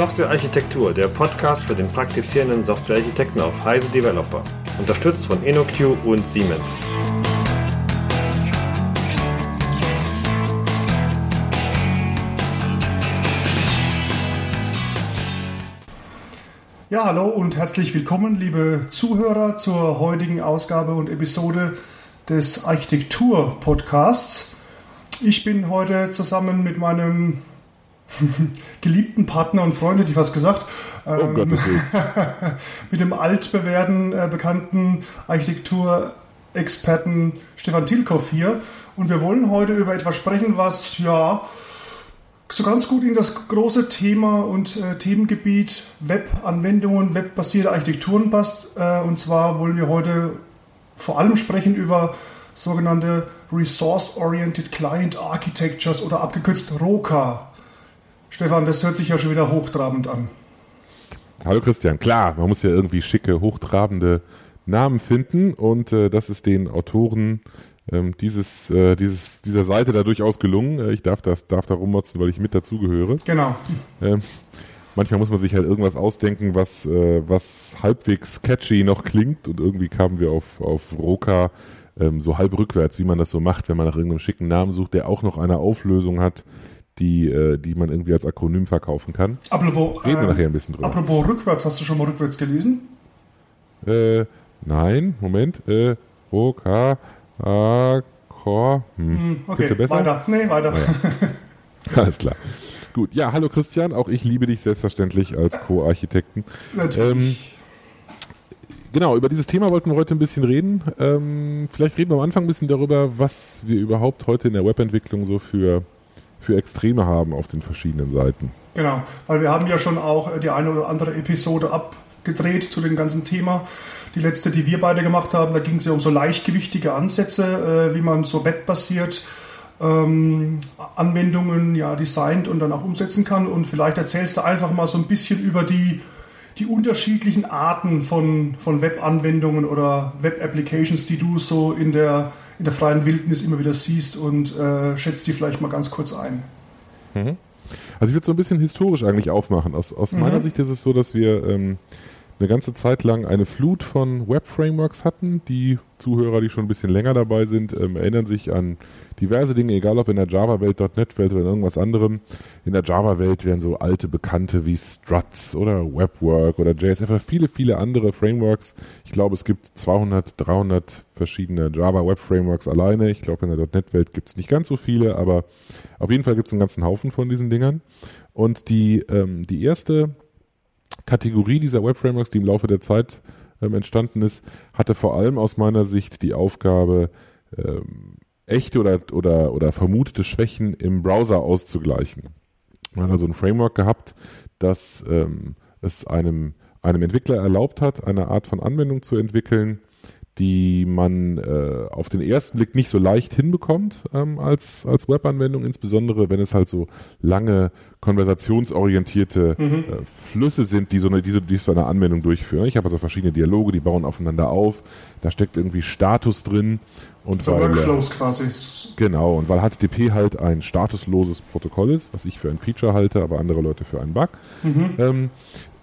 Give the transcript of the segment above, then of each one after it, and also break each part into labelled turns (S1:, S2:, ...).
S1: Softwarearchitektur, der Podcast für den praktizierenden Softwarearchitekten auf Heise Developer. Unterstützt von InnoQ und Siemens.
S2: Ja, hallo und herzlich willkommen, liebe Zuhörer, zur heutigen Ausgabe und Episode des Architektur-Podcasts. Ich bin heute zusammen mit meinem geliebten Partner und Freund, hätte ich fast gesagt,
S3: oh ähm,
S2: mit dem altbewährten, äh, bekannten Architekturexperten Stefan Tilkoff hier. Und wir wollen heute über etwas sprechen, was ja so ganz gut in das große Thema und äh, Themengebiet Webanwendungen, webbasierte Architekturen passt. Äh, und zwar wollen wir heute vor allem sprechen über sogenannte Resource-Oriented Client Architectures oder abgekürzt ROCA. Stefan, das hört sich ja schon wieder hochtrabend an.
S3: Hallo Christian, klar, man muss ja irgendwie schicke, hochtrabende Namen finden und äh, das ist den Autoren ähm, dieses, äh, dieses, dieser Seite da durchaus gelungen. Äh, ich darf, das, darf da rummotzen, weil ich mit dazugehöre.
S2: Genau.
S3: Ähm, manchmal muss man sich halt irgendwas ausdenken, was, äh, was halbwegs catchy noch klingt und irgendwie kamen wir auf, auf Roka ähm, so halb rückwärts, wie man das so macht, wenn man nach irgendeinem schicken Namen sucht, der auch noch eine Auflösung hat, die, äh, die man irgendwie als Akronym verkaufen kann.
S2: Apropos,
S3: Reden wir äh, nachher ein bisschen drüber.
S2: Apropos rückwärts, hast du schon mal rückwärts gelesen?
S3: Äh, nein, Moment. Äh, O, K, A, K. Hm. hm
S2: okay, besser? weiter. Nee, weiter.
S3: Ah, ja. Alles klar. Gut, ja, hallo Christian, auch ich liebe dich selbstverständlich als Co-Architekten.
S2: Natürlich. Ähm,
S3: genau, über dieses Thema wollten wir heute ein bisschen reden. Ähm, vielleicht reden wir am Anfang ein bisschen darüber, was wir überhaupt heute in der Webentwicklung so für, für Extreme haben auf den verschiedenen Seiten.
S2: Genau, weil wir haben ja schon auch die eine oder andere Episode abgedreht zu dem ganzen Thema. Die letzte, die wir beide gemacht haben, da ging es ja um so leichtgewichtige Ansätze, äh, wie man so webbasiert ähm, Anwendungen ja designt und dann auch umsetzen kann. Und vielleicht erzählst du einfach mal so ein bisschen über die die unterschiedlichen Arten von, von Web-Anwendungen oder Web-Applications, die du so in der, in der freien Wildnis immer wieder siehst und äh, schätzt die vielleicht mal ganz kurz ein.
S3: Mhm. Also ich würde so ein bisschen historisch eigentlich aufmachen. Aus, aus mhm. meiner Sicht ist es so, dass wir ähm, eine ganze Zeit lang eine Flut von Web-Frameworks hatten. Die Zuhörer, die schon ein bisschen länger dabei sind, ähm, erinnern sich an diverse Dinge, egal ob in der Java-Welt, .NET-Welt oder in irgendwas anderem. In der Java-Welt wären so alte Bekannte wie Struts oder WebWork oder JSF, viele, viele andere Frameworks. Ich glaube, es gibt 200, 300 verschiedene Java-Web-Frameworks alleine. Ich glaube, in der .NET-Welt gibt es nicht ganz so viele, aber auf jeden Fall gibt es einen ganzen Haufen von diesen Dingern. Und die, ähm, die erste Kategorie dieser Web-Frameworks, die im Laufe der Zeit ähm, entstanden ist, hatte vor allem aus meiner Sicht die Aufgabe, ähm, echte oder, oder, oder vermutete Schwächen im Browser auszugleichen. Man hat also ein Framework gehabt, das ähm, es einem, einem Entwickler erlaubt hat, eine Art von Anwendung zu entwickeln, die man äh, auf den ersten Blick nicht so leicht hinbekommt ähm, als, als Webanwendung, insbesondere wenn es halt so lange konversationsorientierte mhm. äh, Flüsse sind, die so, eine, die, so, die so eine Anwendung durchführen. Ich habe also verschiedene Dialoge, die bauen aufeinander auf, da steckt irgendwie Status drin. Und
S2: so
S3: weil,
S2: Workflows quasi.
S3: Genau, und weil HTTP halt ein statusloses Protokoll ist, was ich für ein Feature halte, aber andere Leute für einen Bug, mhm. ähm,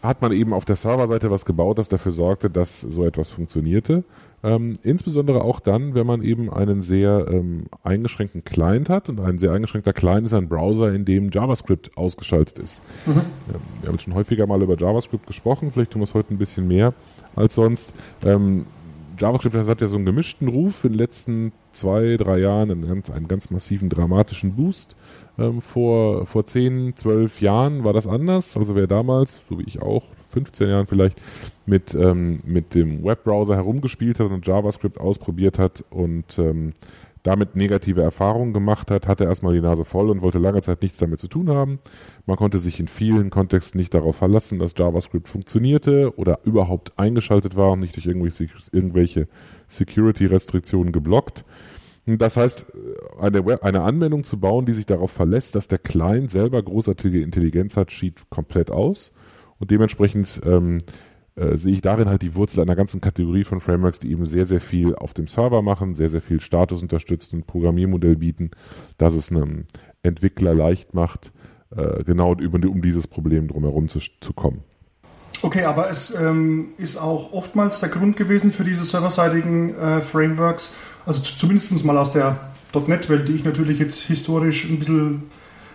S3: hat man eben auf der Serverseite was gebaut, das dafür sorgte, dass so etwas funktionierte. Ähm, insbesondere auch dann, wenn man eben einen sehr ähm, eingeschränkten Client hat und ein sehr eingeschränkter Client ist ein Browser, in dem JavaScript ausgeschaltet ist. Mhm. Ähm, wir haben schon häufiger mal über JavaScript gesprochen, vielleicht tun wir es heute ein bisschen mehr als sonst. Ähm, JavaScript hat ja so einen gemischten Ruf in den letzten zwei, drei Jahren, einen ganz, einen ganz massiven dramatischen Boost. Ähm, vor, vor zehn, zwölf Jahren war das anders. Also wer damals, so wie ich auch, 15 Jahren vielleicht, mit, ähm, mit dem Webbrowser herumgespielt hat und JavaScript ausprobiert hat und ähm, damit negative Erfahrungen gemacht hat, hatte erstmal die Nase voll und wollte lange Zeit nichts damit zu tun haben. Man konnte sich in vielen Kontexten nicht darauf verlassen, dass JavaScript funktionierte oder überhaupt eingeschaltet war und nicht durch irgendwelche, irgendwelche Security-Restriktionen geblockt. Das heißt, eine, Web, eine Anwendung zu bauen, die sich darauf verlässt, dass der Client selber großartige Intelligenz hat, schied komplett aus. Und dementsprechend ähm, äh, sehe ich darin halt die Wurzel einer ganzen Kategorie von Frameworks, die eben sehr, sehr viel auf dem Server machen, sehr, sehr viel Status unterstützen, Programmiermodell bieten, dass es einem Entwickler leicht macht, äh, genau über, um dieses Problem drumherum zu, zu kommen.
S2: Okay, aber es ähm, ist auch oftmals der Grund gewesen für diese serverseitigen äh, Frameworks, also zumindest mal aus der .NET-Welt, die ich natürlich jetzt historisch ein bisschen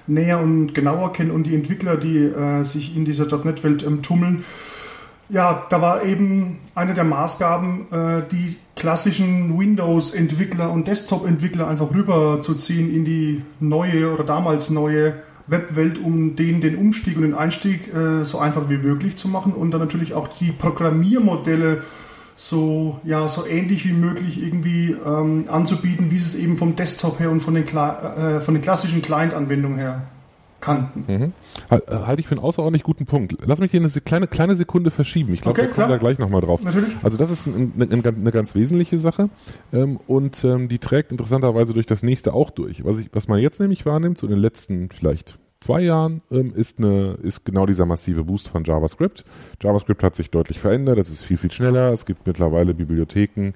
S2: näher und genauer kenne und die Entwickler, die äh, sich in dieser .NET-Welt ähm, tummeln. Ja, da war eben eine der Maßgaben, äh, die klassischen Windows-Entwickler und Desktop-Entwickler einfach rüberzuziehen in die neue oder damals neue Webwelt, um denen den Umstieg und den Einstieg äh, so einfach wie möglich zu machen und dann natürlich auch die Programmiermodelle so, ja, so ähnlich wie möglich irgendwie ähm, anzubieten, wie sie es eben vom Desktop her und von den, äh, von den klassischen Client-Anwendungen her kannten.
S3: Mhm. Äh, halte ich für einen außerordentlich guten Punkt. Lass mich hier eine kleine, kleine Sekunde verschieben. Ich glaube, okay, wir kommen klar. da gleich nochmal drauf. Natürlich. Also das ist ein, ein, eine ganz wesentliche Sache ähm, und ähm, die trägt interessanterweise durch das nächste auch durch. Was, ich, was man jetzt nämlich wahrnimmt, so in den letzten vielleicht zwei Jahren ähm, ist, eine, ist genau dieser massive Boost von JavaScript. JavaScript hat sich deutlich verändert, es ist viel, viel schneller. Es gibt mittlerweile Bibliotheken,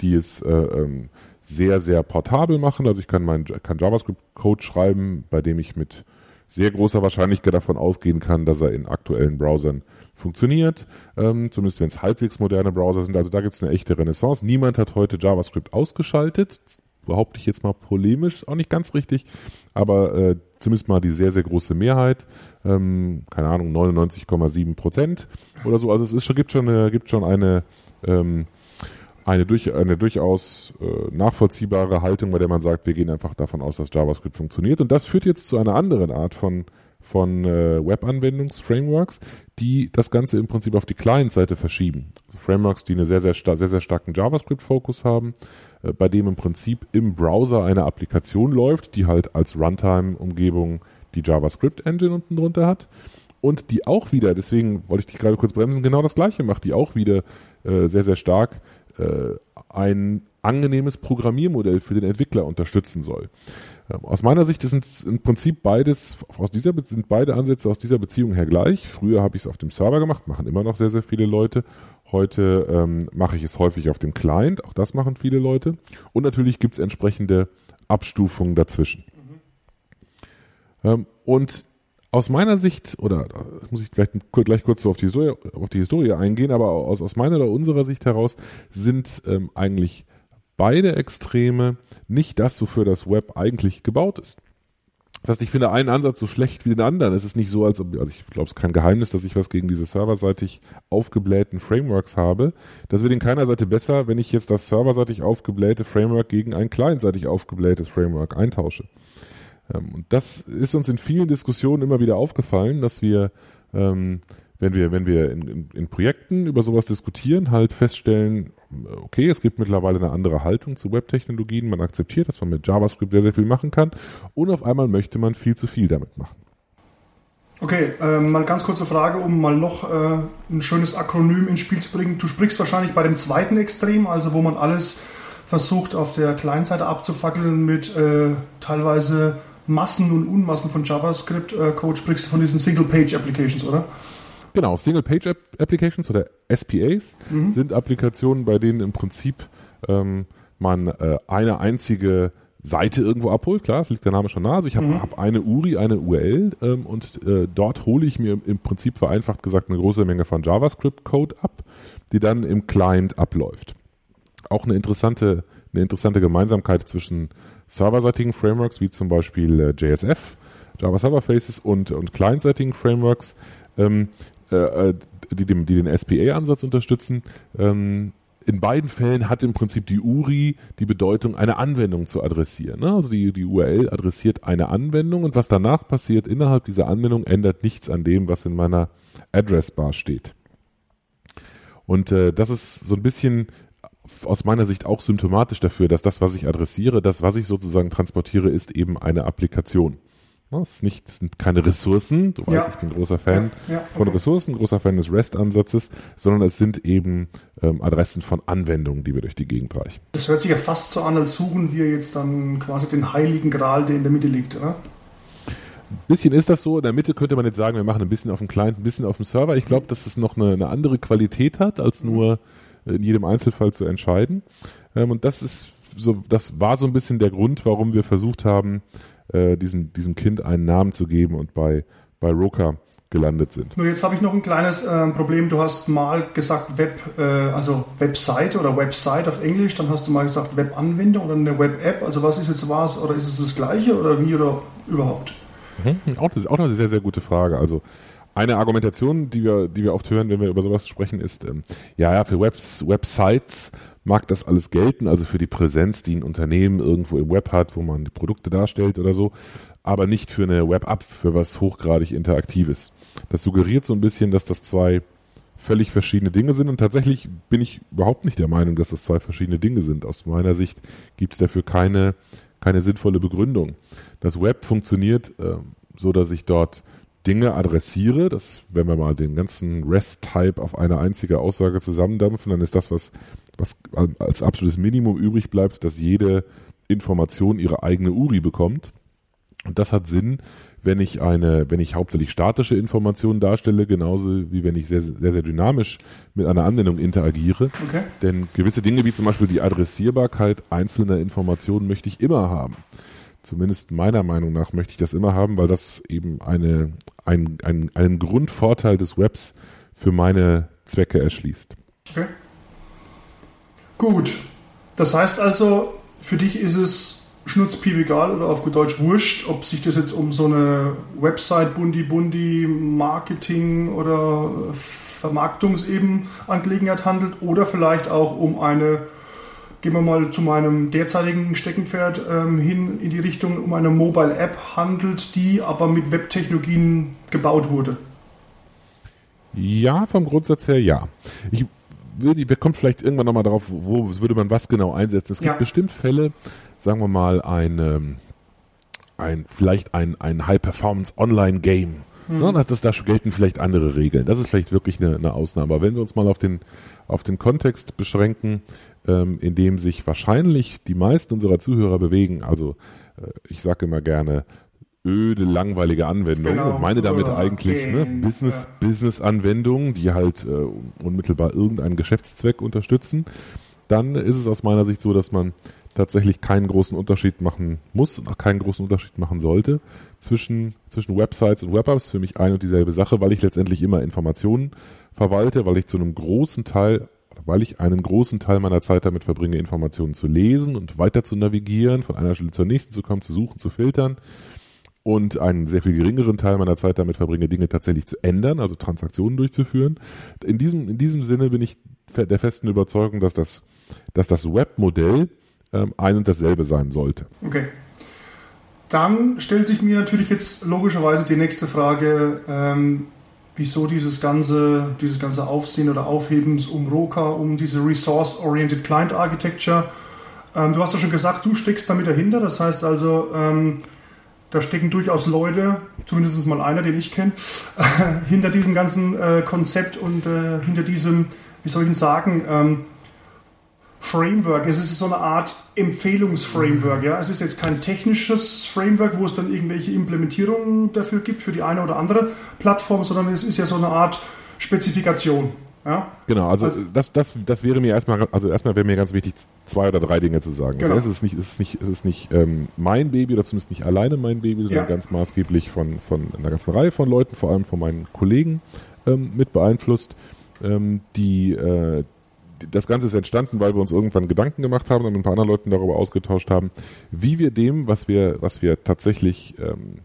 S3: die es äh, ähm, sehr, sehr portabel machen. Also ich kann meinen kann JavaScript-Code schreiben, bei dem ich mit sehr großer Wahrscheinlichkeit davon ausgehen kann, dass er in aktuellen Browsern funktioniert, ähm, zumindest wenn es halbwegs moderne Browser sind. Also da gibt es eine echte Renaissance. Niemand hat heute JavaScript ausgeschaltet behaupte ich jetzt mal polemisch, auch nicht ganz richtig, aber äh, zumindest mal die sehr, sehr große Mehrheit, ähm, keine Ahnung, 99,7 Prozent oder so. Also es ist schon, gibt schon eine, gibt schon eine, ähm, eine, durch, eine durchaus äh, nachvollziehbare Haltung, bei der man sagt, wir gehen einfach davon aus, dass JavaScript funktioniert. Und das führt jetzt zu einer anderen Art von, von äh, Web-Anwendungs-Frameworks, die das Ganze im Prinzip auf die Client-Seite verschieben. Also Frameworks, die einen sehr, sehr, sehr, sehr starken JavaScript-Fokus haben, äh, bei dem im Prinzip im Browser eine Applikation läuft, die halt als Runtime-Umgebung die JavaScript-Engine unten drunter hat und die auch wieder, deswegen wollte ich dich gerade kurz bremsen, genau das gleiche macht, die auch wieder äh, sehr, sehr stark äh, ein angenehmes Programmiermodell für den Entwickler unterstützen soll. Aus meiner Sicht sind im Prinzip beides, aus dieser, sind beide Ansätze aus dieser Beziehung her gleich. Früher habe ich es auf dem Server gemacht, machen immer noch sehr, sehr viele Leute. Heute ähm, mache ich es häufig auf dem Client, auch das machen viele Leute. Und natürlich gibt es entsprechende Abstufungen dazwischen. Mhm. Ähm, und aus meiner Sicht, oder muss ich vielleicht gleich kurz auf die Historie, auf die Historie eingehen, aber aus, aus meiner oder unserer Sicht heraus sind ähm, eigentlich beide Extreme nicht das, wofür das Web eigentlich gebaut ist. Das heißt, ich finde einen Ansatz so schlecht wie den anderen. Es ist nicht so, als ob, also ich glaube, es ist kein Geheimnis, dass ich was gegen diese serverseitig aufgeblähten Frameworks habe. Das wird in keiner Seite besser, wenn ich jetzt das serverseitig aufgeblähte Framework gegen ein clientseitig aufgeblähtes Framework eintausche. Ähm, und das ist uns in vielen Diskussionen immer wieder aufgefallen, dass wir, ähm, wenn wir, wenn wir in, in, in Projekten über sowas diskutieren, halt feststellen, okay, es gibt mittlerweile eine andere Haltung zu Webtechnologien. Man akzeptiert, dass man mit JavaScript sehr, sehr viel machen kann. Und auf einmal möchte man viel zu viel damit machen.
S2: Okay, äh, mal ganz kurze Frage, um mal noch äh, ein schönes Akronym ins Spiel zu bringen. Du sprichst wahrscheinlich bei dem zweiten Extrem, also wo man alles versucht auf der Client-Seite abzufackeln mit äh, teilweise Massen und Unmassen von JavaScript-Code, sprichst du von diesen Single-Page-Applications, oder?
S3: Genau, Single-Page-Applications oder SPAs mhm. sind Applikationen, bei denen im Prinzip ähm, man äh, eine einzige Seite irgendwo abholt. Klar, es liegt der Name schon nahe. Also ich habe mhm. hab eine URI, eine URL ähm, und äh, dort hole ich mir im Prinzip vereinfacht gesagt eine große Menge von JavaScript-Code ab, die dann im Client abläuft. Auch eine interessante, eine interessante Gemeinsamkeit zwischen serverseitigen Frameworks wie zum Beispiel äh, JSF, Java Server Faces und, und clientseitigen Frameworks. Ähm, äh, äh, die, die, die den SPA-Ansatz unterstützen. Ähm, in beiden Fällen hat im Prinzip die URI die Bedeutung, eine Anwendung zu adressieren. Ne? Also die, die URL adressiert eine Anwendung und was danach passiert innerhalb dieser Anwendung ändert nichts an dem, was in meiner Addressbar steht. Und äh, das ist so ein bisschen aus meiner Sicht auch symptomatisch dafür, dass das, was ich adressiere, das, was ich sozusagen transportiere, ist eben eine Applikation. Es ist nicht, sind keine Ressourcen, du weißt, ja. ich bin großer Fan ja, ja, okay. von Ressourcen, großer Fan des REST-Ansatzes, sondern es sind eben ähm, Adressen von Anwendungen, die wir durch die Gegend reichen.
S2: Das hört sich ja fast so an, als suchen wir jetzt dann quasi den heiligen Gral, der in der Mitte liegt, oder?
S3: Ein bisschen ist das so. In der Mitte könnte man jetzt sagen, wir machen ein bisschen auf dem Client, ein bisschen auf dem Server. Ich glaube, dass es noch eine, eine, andere Qualität hat, als nur in jedem Einzelfall zu entscheiden. Ähm, und das ist so, das war so ein bisschen der Grund, warum wir versucht haben, äh, diesem, diesem Kind einen Namen zu geben und bei, bei Roka gelandet sind.
S2: Nur jetzt habe ich noch ein kleines äh, Problem. Du hast mal gesagt Web, äh, also Webseite oder Website auf Englisch, dann hast du mal gesagt Webanwendung oder eine Web-App. Also was ist jetzt was oder ist es das gleiche oder wie oder überhaupt?
S3: Mhm. Auch, das ist auch noch eine sehr, sehr gute Frage. Also eine Argumentation, die wir, die wir oft hören, wenn wir über sowas sprechen, ist, ähm, ja, ja, für Webs, Websites mag das alles gelten, also für die Präsenz, die ein Unternehmen irgendwo im Web hat, wo man die Produkte darstellt oder so, aber nicht für eine Web-App, für was hochgradig Interaktives. Das suggeriert so ein bisschen, dass das zwei völlig verschiedene Dinge sind. Und tatsächlich bin ich überhaupt nicht der Meinung, dass das zwei verschiedene Dinge sind. Aus meiner Sicht gibt es dafür keine, keine sinnvolle Begründung. Das Web funktioniert äh, so, dass ich dort Dinge adressiere. Das, wenn wir mal den ganzen REST-Type auf eine einzige Aussage zusammendampfen, dann ist das, was, was als absolutes Minimum übrig bleibt, dass jede Information ihre eigene URI bekommt. Und das hat Sinn, wenn ich eine, wenn ich hauptsächlich statische Informationen darstelle, genauso wie wenn ich sehr, sehr, sehr dynamisch mit einer Anwendung interagiere. Okay. Denn gewisse Dinge wie zum Beispiel die Adressierbarkeit einzelner Informationen möchte ich immer haben. Zumindest meiner Meinung nach möchte ich das immer haben, weil das eben eine, ein, ein, einen Grundvorteil des Webs für meine Zwecke erschließt. Okay.
S2: Gut. Das heißt also, für dich ist es schnutzpiep egal oder auf gut Deutsch wurscht, ob sich das jetzt um so eine Website Bundi Bundi Marketing oder Vermarktungseben Angelegenheit handelt oder vielleicht auch um eine, gehen wir mal zu meinem derzeitigen Steckenpferd ähm, hin in die Richtung, um eine Mobile App handelt, die aber mit Webtechnologien gebaut wurde.
S3: Ja, vom Grundsatz her ja. Ich würde, wir kommen vielleicht irgendwann nochmal darauf, wo würde man was genau einsetzen. Es gibt ja. bestimmt Fälle, sagen wir mal, ein, ähm, ein vielleicht ein, ein High-Performance-Online-Game. Mhm. Ne, das, da gelten vielleicht andere Regeln. Das ist vielleicht wirklich eine, eine Ausnahme. Aber wenn wir uns mal auf den, auf den Kontext beschränken, ähm, in dem sich wahrscheinlich die meisten unserer Zuhörer bewegen, also äh, ich sage immer gerne, öde, langweilige Anwendungen genau. und meine damit eigentlich ne, Business, ja. Business-Anwendungen, die halt äh, unmittelbar irgendeinen Geschäftszweck unterstützen, dann ist es aus meiner Sicht so, dass man tatsächlich keinen großen Unterschied machen muss und auch keinen großen Unterschied machen sollte zwischen, zwischen Websites und Web-Apps. Für mich ein und dieselbe Sache, weil ich letztendlich immer Informationen verwalte, weil ich zu einem großen Teil, weil ich einen großen Teil meiner Zeit damit verbringe, Informationen zu lesen und weiter zu navigieren, von einer Stelle zur nächsten zu kommen, zu suchen, zu filtern und einen sehr viel geringeren Teil meiner Zeit damit verbringe, Dinge tatsächlich zu ändern, also Transaktionen durchzuführen. In diesem, in diesem Sinne bin ich der festen Überzeugung, dass das, dass das Webmodell ähm, ein und dasselbe sein sollte.
S2: Okay. Dann stellt sich mir natürlich jetzt logischerweise die nächste Frage, ähm, wieso dieses ganze, dieses ganze Aufsehen oder Aufhebens um Roka, um diese Resource-Oriented Client Architecture. Ähm, du hast ja schon gesagt, du steckst damit dahinter. Das heißt also, ähm, da stecken durchaus Leute, zumindest mal einer, den ich kenne, hinter diesem ganzen äh, Konzept und äh, hinter diesem, wie soll ich denn sagen, ähm, Framework. Es ist so eine Art Empfehlungsframework. Ja? Es ist jetzt kein technisches Framework, wo es dann irgendwelche Implementierungen dafür gibt für die eine oder andere Plattform, sondern es ist ja so eine Art Spezifikation. Ja?
S3: Genau, also, also, das, das, das wäre mir erstmal, also erstmal wäre mir ganz wichtig, zwei oder drei Dinge zu sagen. Genau. Heißt, es ist nicht, es ist nicht, es ist nicht ähm, mein Baby oder zumindest nicht alleine mein Baby, sondern ja. ganz maßgeblich von, von einer ganzen Reihe von Leuten, vor allem von meinen Kollegen ähm, mit beeinflusst, ähm, die, äh, das Ganze ist entstanden, weil wir uns irgendwann Gedanken gemacht haben und mit ein paar anderen Leuten darüber ausgetauscht haben, wie wir dem, was wir, was wir tatsächlich ähm,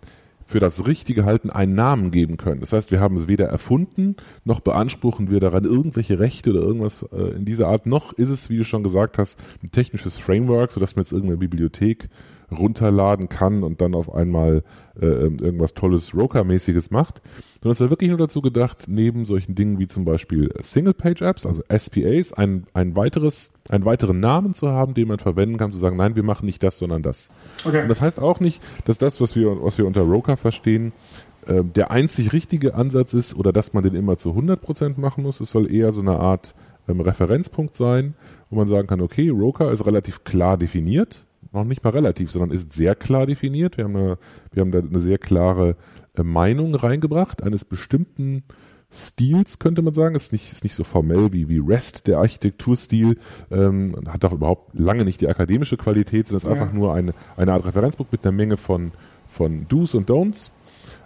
S3: für das Richtige halten, einen Namen geben können. Das heißt, wir haben es weder erfunden, noch beanspruchen wir daran irgendwelche Rechte oder irgendwas äh, in dieser Art, noch ist es, wie du schon gesagt hast, ein technisches Framework, sodass man jetzt irgendeine Bibliothek runterladen kann und dann auf einmal äh, ähm, irgendwas Tolles Roker-mäßiges macht, sondern es war wirklich nur dazu gedacht, neben solchen Dingen wie zum Beispiel Single-Page-Apps, also SPAs, ein, ein weiteres, einen weiteren Namen zu haben, den man verwenden kann, zu sagen, nein, wir machen nicht das, sondern das. Okay. Und das heißt auch nicht, dass das, was wir, was wir unter Roker verstehen, äh, der einzig richtige Ansatz ist oder dass man den immer zu 100% machen muss. Es soll eher so eine Art ähm, Referenzpunkt sein, wo man sagen kann, okay, Roker ist relativ klar definiert noch nicht mal relativ, sondern ist sehr klar definiert. Wir haben, eine, wir haben da eine sehr klare äh, Meinung reingebracht, eines bestimmten Stils, könnte man sagen. Ist nicht, ist nicht so formell wie, wie REST, der Architekturstil, ähm, hat auch überhaupt lange nicht die akademische Qualität, sondern ist ja. einfach nur eine, eine Art Referenzbuch mit einer Menge von, von Do's und Don'ts,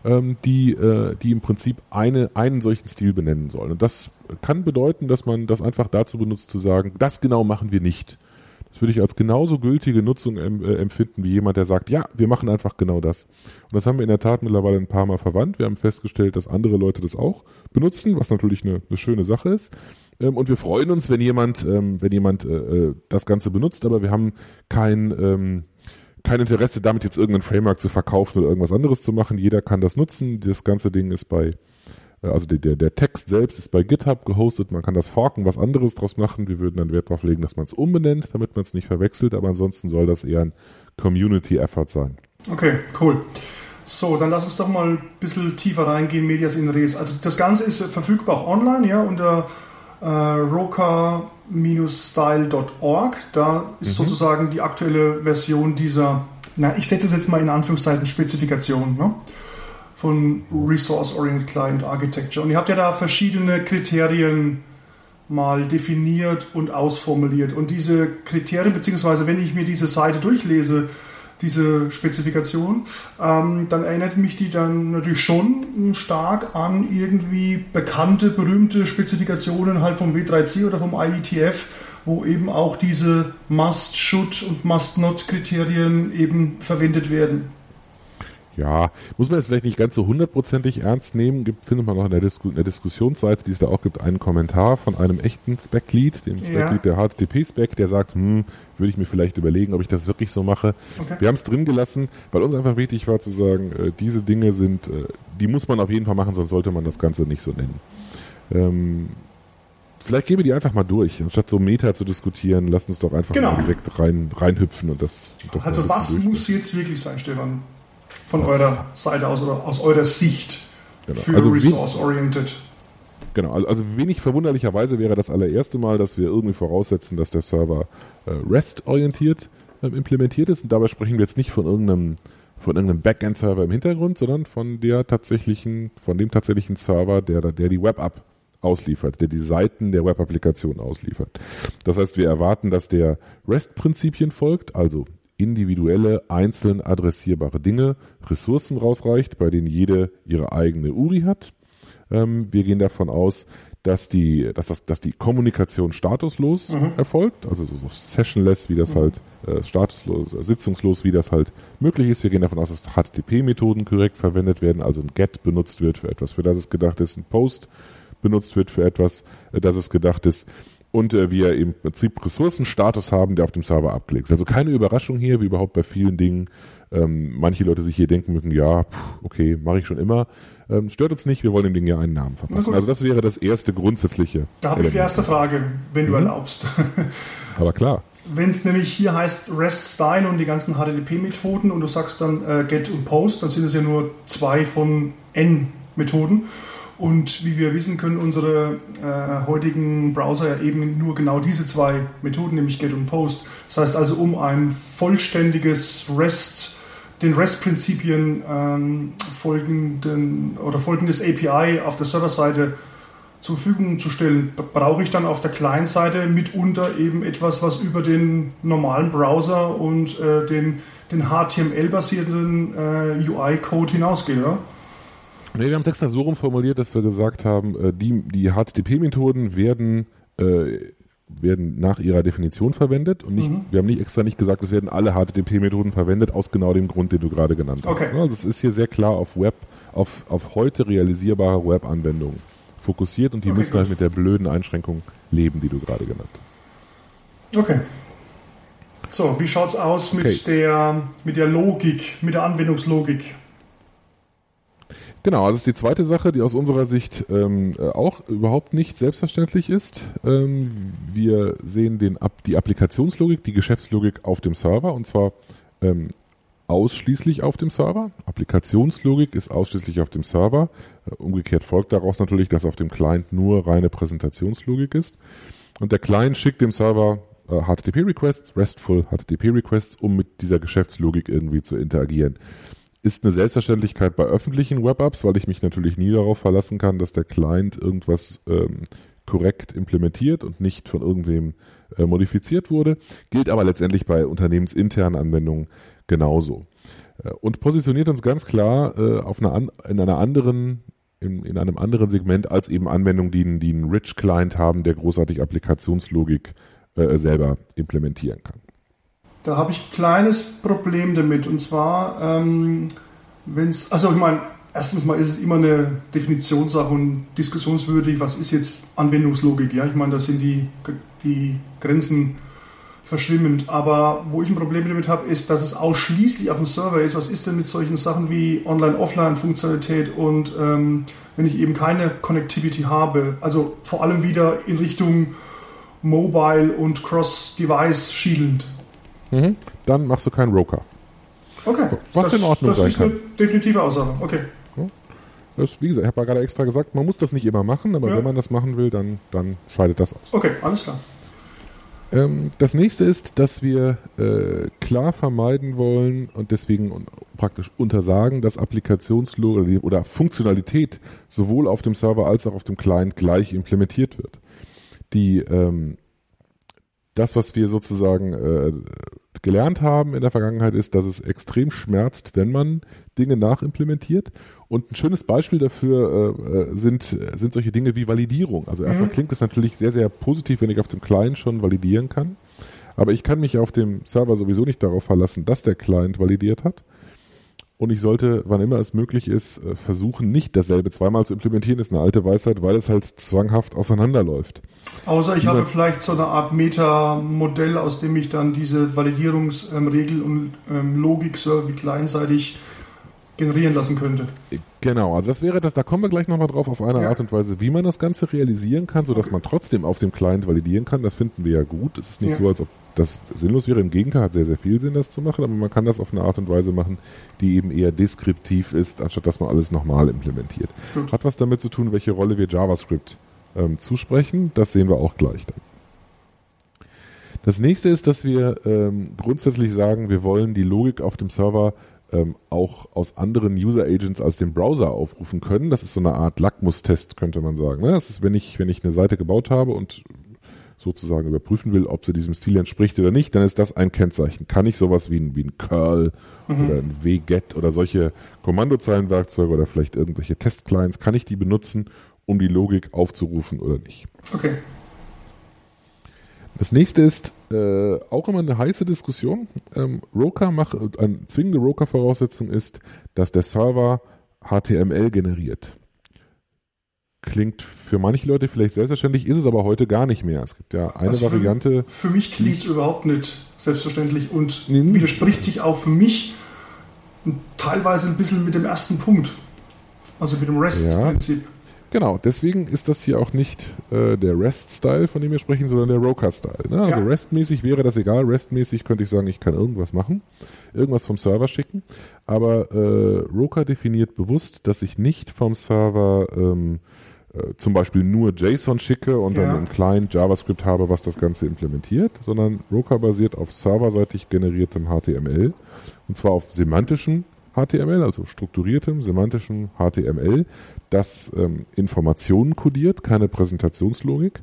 S3: ähm, die, äh, die im Prinzip eine, einen solchen Stil benennen sollen. Und das kann bedeuten, dass man das einfach dazu benutzt, zu sagen, das genau machen wir nicht. Das würde ich als genauso gültige Nutzung äh, empfinden wie jemand, der sagt, ja, wir machen einfach genau das. Und das haben wir in der Tat mittlerweile ein paar Mal verwandt. Wir haben festgestellt, dass andere Leute das auch benutzen, was natürlich eine, eine schöne Sache ist. Ähm, und wir freuen uns, wenn jemand, ähm, wenn jemand äh, äh das Ganze benutzt, aber wir haben kein, ähm, kein Interesse damit jetzt irgendein Framework zu verkaufen oder irgendwas anderes zu machen. Jeder kann das nutzen. Das ganze Ding ist bei also der, der Text selbst ist bei GitHub gehostet, man kann das forken, was anderes draus machen. Wir würden dann Wert darauf legen, dass man es umbenennt, damit man es nicht verwechselt, aber ansonsten soll das eher ein Community-Effort sein.
S2: Okay, cool. So, dann lass uns doch mal ein bisschen tiefer reingehen, Medias in Res. Also das Ganze ist verfügbar auch online, ja, unter äh, roca-style.org. Da ist mhm. sozusagen die aktuelle Version dieser, na, ich setze es jetzt mal in Anführungszeichen, Spezifikation. Ne? Von Resource-Oriented Client Architecture. Und ihr habt ja da verschiedene Kriterien mal definiert und ausformuliert. Und diese Kriterien, beziehungsweise wenn ich mir diese Seite durchlese, diese Spezifikation, ähm, dann erinnert mich die dann natürlich schon stark an irgendwie bekannte, berühmte Spezifikationen halt vom W3C oder vom IETF, wo eben auch diese Must, Should und Must Not Kriterien eben verwendet werden.
S3: Ja, muss man jetzt vielleicht nicht ganz so hundertprozentig ernst nehmen. Gibt, findet man noch in der, Disku in der Diskussionsseite, die es da auch gibt, einen Kommentar von einem echten Spec-Lead, dem Spec-Lead der HTTP-Spec, der sagt, hm, würde ich mir vielleicht überlegen, ob ich das wirklich so mache. Okay. Wir haben es drin gelassen, weil uns einfach wichtig war zu sagen, äh, diese Dinge sind, äh, die muss man auf jeden Fall machen, sonst sollte man das Ganze nicht so nennen. Ähm, vielleicht gehen wir die einfach mal durch. Anstatt so Meta zu diskutieren, lass uns doch einfach genau. mal direkt rein, reinhüpfen und das.
S2: das also was muss jetzt wirklich sein, Stefan? Von eurer Seite aus oder aus eurer Sicht genau. für also Resource-Oriented?
S3: Genau, also wenig verwunderlicherweise wäre das allererste Mal, dass wir irgendwie voraussetzen, dass der Server äh, REST-orientiert äh, implementiert ist. Und dabei sprechen wir jetzt nicht von irgendeinem von irgendeinem Backend-Server im Hintergrund, sondern von der tatsächlichen, von dem tatsächlichen Server, der, der die Web-App ausliefert, der die Seiten der Web-Applikation ausliefert. Das heißt, wir erwarten, dass der REST-Prinzipien folgt, also individuelle, einzeln adressierbare Dinge, Ressourcen rausreicht, bei denen jede ihre eigene URI hat. Ähm, wir gehen davon aus, dass die, dass das, dass die Kommunikation statuslos mhm. erfolgt, also so sessionless, wie das mhm. halt äh, statuslos, sitzungslos, wie das halt möglich ist. Wir gehen davon aus, dass HTTP-Methoden korrekt verwendet werden, also ein GET benutzt wird für etwas, für das es gedacht ist, ein POST benutzt wird für etwas, äh, das es gedacht ist und äh, wir im Prinzip Ressourcenstatus haben, der auf dem Server abgelegt Also keine Überraschung hier, wie überhaupt bei vielen Dingen. Ähm, manche Leute sich hier denken müssen, ja, okay, mache ich schon immer. Ähm, stört uns nicht, wir wollen dem Ding ja einen Namen verpassen. Also das wäre das erste grundsätzliche.
S2: Da habe ich die erste Frage, wenn du mhm. erlaubst.
S3: Aber klar.
S2: Wenn es nämlich hier heißt REST Style und die ganzen HTTP-Methoden und du sagst dann äh, Get und Post, dann sind es ja nur zwei von N Methoden. Und wie wir wissen, können unsere äh, heutigen Browser ja eben nur genau diese zwei Methoden, nämlich Get und Post. Das heißt also, um ein vollständiges REST, den REST-Prinzipien ähm, folgenden oder folgendes API auf der Serverseite zur Verfügung zu stellen, brauche ich dann auf der Client-Seite mitunter eben etwas, was über den normalen Browser und äh, den, den HTML-basierten äh, UI-Code hinausgeht, oder?
S3: Nee, wir haben es extra so rum formuliert, dass wir gesagt haben, äh, die, die HTTP-Methoden werden, äh, werden nach ihrer Definition verwendet und nicht, mhm. wir haben nicht extra nicht gesagt, es werden alle HTTP-Methoden verwendet, aus genau dem Grund, den du gerade genannt hast. Okay. Also es ist hier sehr klar auf Web, auf, auf heute realisierbare Web-Anwendungen fokussiert und die okay, müssen halt mit der blöden Einschränkung leben, die du gerade genannt hast.
S2: Okay. So, wie schaut's aus mit okay. der mit der Logik, mit der Anwendungslogik?
S3: Genau, also ist die zweite Sache, die aus unserer Sicht ähm, äh, auch überhaupt nicht selbstverständlich ist. Ähm, wir sehen den, die Applikationslogik, die Geschäftslogik auf dem Server und zwar ähm, ausschließlich auf dem Server. Applikationslogik ist ausschließlich auf dem Server. Äh, umgekehrt folgt daraus natürlich, dass auf dem Client nur reine Präsentationslogik ist. Und der Client schickt dem Server äh, HTTP-Requests, RESTful HTTP-Requests, um mit dieser Geschäftslogik irgendwie zu interagieren ist eine Selbstverständlichkeit bei öffentlichen Web-Apps, weil ich mich natürlich nie darauf verlassen kann, dass der Client irgendwas ähm, korrekt implementiert und nicht von irgendwem äh, modifiziert wurde. Gilt aber letztendlich bei unternehmensinternen Anwendungen genauso. Äh, und positioniert uns ganz klar äh, auf einer an, in einer anderen in, in einem anderen Segment als eben Anwendungen, die, die einen Rich Client haben, der großartig Applikationslogik äh, selber implementieren kann.
S2: Da habe ich ein kleines Problem damit. Und zwar, ähm, wenn es, also ich meine, erstens mal ist es immer eine Definitionssache und diskussionswürdig, was ist jetzt Anwendungslogik. Ja, ich meine, da sind die, die Grenzen verschwimmend. Aber wo ich ein Problem damit habe, ist, dass es ausschließlich auf dem Server ist. Was ist denn mit solchen Sachen wie Online-Offline-Funktionalität und ähm, wenn ich eben keine Connectivity habe, also vor allem wieder in Richtung Mobile und Cross-Device schielend.
S3: Mhm. Dann machst du keinen Roker.
S2: Okay.
S3: Was das, in Ordnung sein kann.
S2: Das ist eine definitive Aussage. Okay.
S3: Das, wie gesagt, ich habe ja gerade extra gesagt, man muss das nicht immer machen, aber ja. wenn man das machen will, dann, dann scheidet das aus.
S2: Okay, alles klar.
S3: Ähm, das nächste ist, dass wir äh, klar vermeiden wollen und deswegen un praktisch untersagen, dass Applikationslogik oder Funktionalität sowohl auf dem Server als auch auf dem Client gleich implementiert wird. Die ähm, das, was wir sozusagen äh, gelernt haben in der Vergangenheit, ist, dass es extrem schmerzt, wenn man Dinge nachimplementiert. Und ein schönes Beispiel dafür äh, äh sind, sind solche Dinge wie Validierung. Also erstmal mhm. klingt es natürlich sehr, sehr positiv, wenn ich auf dem Client schon validieren kann. Aber ich kann mich auf dem Server sowieso nicht darauf verlassen, dass der Client validiert hat. Und ich sollte, wann immer es möglich ist, äh, versuchen, nicht dasselbe zweimal zu implementieren, ist eine alte Weisheit, weil es halt zwanghaft auseinanderläuft.
S2: Außer ich habe vielleicht so eine Art Meta-Modell, aus dem ich dann diese Validierungsregel und ähm, Logik so wie kleinseitig generieren lassen könnte.
S3: Genau, also das wäre das, da kommen wir gleich nochmal drauf, auf eine ja. Art und Weise, wie man das Ganze realisieren kann, sodass okay. man trotzdem auf dem Client validieren kann. Das finden wir ja gut. Es ist nicht ja. so, als ob das sinnlos wäre. Im Gegenteil, hat sehr, sehr viel Sinn, das zu machen, aber man kann das auf eine Art und Weise machen, die eben eher deskriptiv ist, anstatt dass man alles nochmal implementiert. Gut. Hat was damit zu tun, welche Rolle wir JavaScript ähm, zusprechen. Das sehen wir auch gleich dann. Das nächste ist, dass wir ähm, grundsätzlich sagen, wir wollen die Logik auf dem Server ähm, auch aus anderen User Agents als dem Browser aufrufen können. Das ist so eine Art Lackmustest, könnte man sagen. Ne? Das ist, wenn ich, wenn ich eine Seite gebaut habe und sozusagen überprüfen will, ob sie diesem Stil entspricht oder nicht, dann ist das ein Kennzeichen. Kann ich sowas wie ein, wie ein Curl mhm. oder ein wget oder solche Kommandozeilenwerkzeuge oder vielleicht irgendwelche Testclients, kann ich die benutzen, um die Logik aufzurufen oder nicht?
S2: Okay.
S3: Das nächste ist äh, auch immer eine heiße Diskussion. Ähm, Roker macht, eine zwingende Roker-Voraussetzung ist, dass der Server HTML generiert. Klingt für manche Leute vielleicht selbstverständlich, ist es aber heute gar nicht mehr. Es gibt ja eine also Variante.
S2: Für, für mich klingt es überhaupt nicht selbstverständlich und nee, widerspricht sich auch für mich teilweise ein bisschen mit dem ersten Punkt. Also mit dem REST-Prinzip. Ja.
S3: Genau, deswegen ist das hier auch nicht äh, der REST-Style, von dem wir sprechen, sondern der Roker-Style. Ne? Also ja. REST-mäßig wäre das egal. REST-mäßig könnte ich sagen, ich kann irgendwas machen, irgendwas vom Server schicken. Aber äh, Roker definiert bewusst, dass ich nicht vom Server ähm, äh, zum Beispiel nur JSON schicke und ja. dann im Client JavaScript habe, was das Ganze implementiert, sondern Roker basiert auf serverseitig generiertem HTML und zwar auf semantischem HTML, also strukturiertem, semantischem HTML, das ähm, Informationen kodiert, keine Präsentationslogik.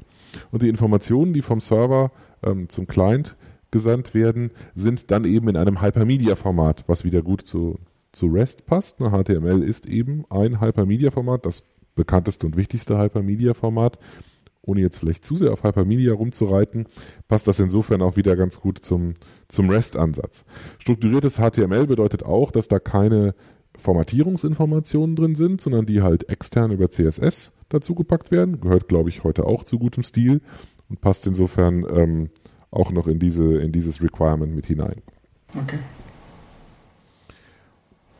S3: Und die Informationen, die vom Server ähm, zum Client gesandt werden, sind dann eben in einem Hypermedia-Format, was wieder gut zu, zu REST passt. HTML ist eben ein Hypermedia-Format, das bekannteste und wichtigste Hypermedia-Format ohne jetzt vielleicht zu sehr auf Hypermedia rumzureiten, passt das insofern auch wieder ganz gut zum, zum REST-Ansatz. Strukturiertes HTML bedeutet auch, dass da keine Formatierungsinformationen drin sind, sondern die halt extern über CSS dazugepackt werden. Gehört, glaube ich, heute auch zu gutem Stil und passt insofern ähm, auch noch in, diese, in dieses Requirement mit hinein.
S2: Okay.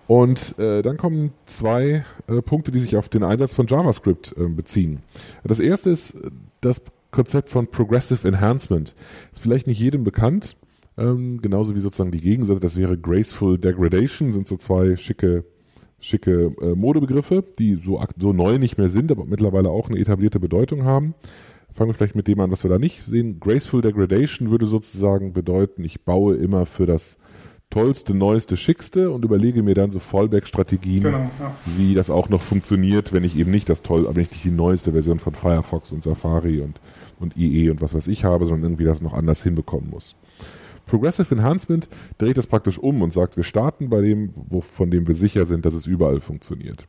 S3: Und äh, dann kommen zwei äh, Punkte, die sich auf den Einsatz von JavaScript äh, beziehen. Das erste ist das Konzept von Progressive Enhancement. Ist vielleicht nicht jedem bekannt, ähm, genauso wie sozusagen die Gegenseite, das wäre Graceful Degradation, sind so zwei schicke, schicke äh, Modebegriffe, die so, so neu nicht mehr sind, aber mittlerweile auch eine etablierte Bedeutung haben. Fangen wir vielleicht mit dem an, was wir da nicht sehen. Graceful Degradation würde sozusagen bedeuten, ich baue immer für das tollste, neueste, schickste und überlege mir dann so Fallback-Strategien, genau, ja. wie das auch noch funktioniert, wenn ich eben nicht das toll, wenn ich nicht die neueste Version von Firefox und Safari und, und IE und was weiß ich habe, sondern irgendwie das noch anders hinbekommen muss. Progressive Enhancement dreht das praktisch um und sagt, wir starten bei dem, wo, von dem wir sicher sind, dass es überall funktioniert.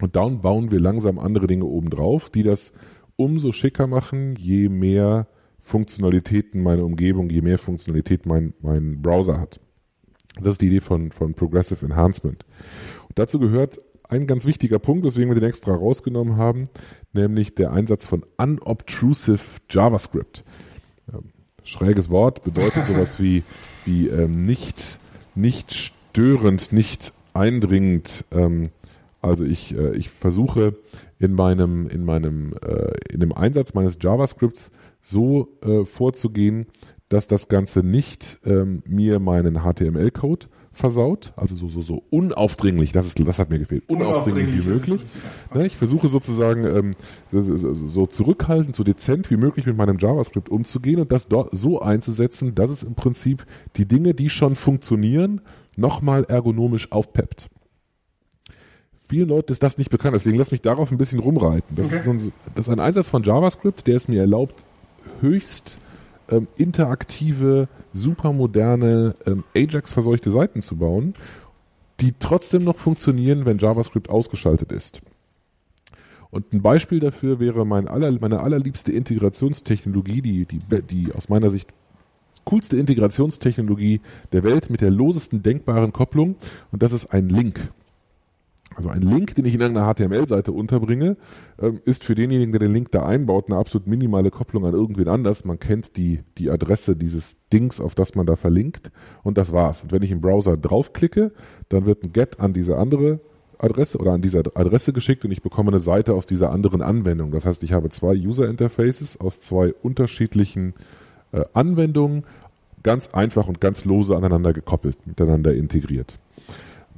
S3: Und dann bauen wir langsam andere Dinge obendrauf, die das umso schicker machen, je mehr Funktionalitäten meine Umgebung, je mehr Funktionalität mein, mein Browser hat. Das ist die Idee von, von Progressive Enhancement. Und dazu gehört ein ganz wichtiger Punkt, weswegen wir den extra rausgenommen haben, nämlich der Einsatz von unobtrusive JavaScript. Schräges Wort bedeutet sowas wie, wie ähm, nicht, nicht störend, nicht eindringend. Ähm, also ich, äh, ich versuche in meinem, in meinem, äh, in dem Einsatz meines JavaScripts so äh, vorzugehen, dass das Ganze nicht ähm, mir meinen HTML-Code versaut, also so, so, so unaufdringlich, das, ist, das hat mir gefehlt, unaufdringlich, unaufdringlich wie möglich. Ja, ich versuche sozusagen ähm, so, so zurückhaltend, so dezent wie möglich mit meinem JavaScript umzugehen und das dort so einzusetzen, dass es im Prinzip die Dinge, die schon funktionieren, nochmal ergonomisch aufpeppt. Vielen Leuten ist das nicht bekannt, deswegen lass mich darauf ein bisschen rumreiten. Das, okay. ist, so ein, das ist ein Einsatz von JavaScript, der es mir erlaubt, höchst ähm, interaktive, supermoderne, ähm, Ajax-verseuchte Seiten zu bauen, die trotzdem noch funktionieren, wenn JavaScript ausgeschaltet ist. Und ein Beispiel dafür wäre mein aller, meine allerliebste Integrationstechnologie, die, die, die aus meiner Sicht coolste Integrationstechnologie der Welt mit der losesten denkbaren Kopplung. Und das ist ein Link. Also ein Link, den ich in irgendeiner HTML-Seite unterbringe, ähm, ist für denjenigen, der den Link da einbaut, eine absolut minimale Kopplung an irgendwen anders. Man kennt die, die Adresse dieses Dings, auf das man da verlinkt und das war's. Und wenn ich im Browser draufklicke, dann wird ein Get an diese andere Adresse oder an diese Adresse geschickt und ich bekomme eine Seite aus dieser anderen Anwendung. Das heißt, ich habe zwei User Interfaces aus zwei unterschiedlichen äh, Anwendungen, ganz einfach und ganz lose aneinander gekoppelt, miteinander integriert.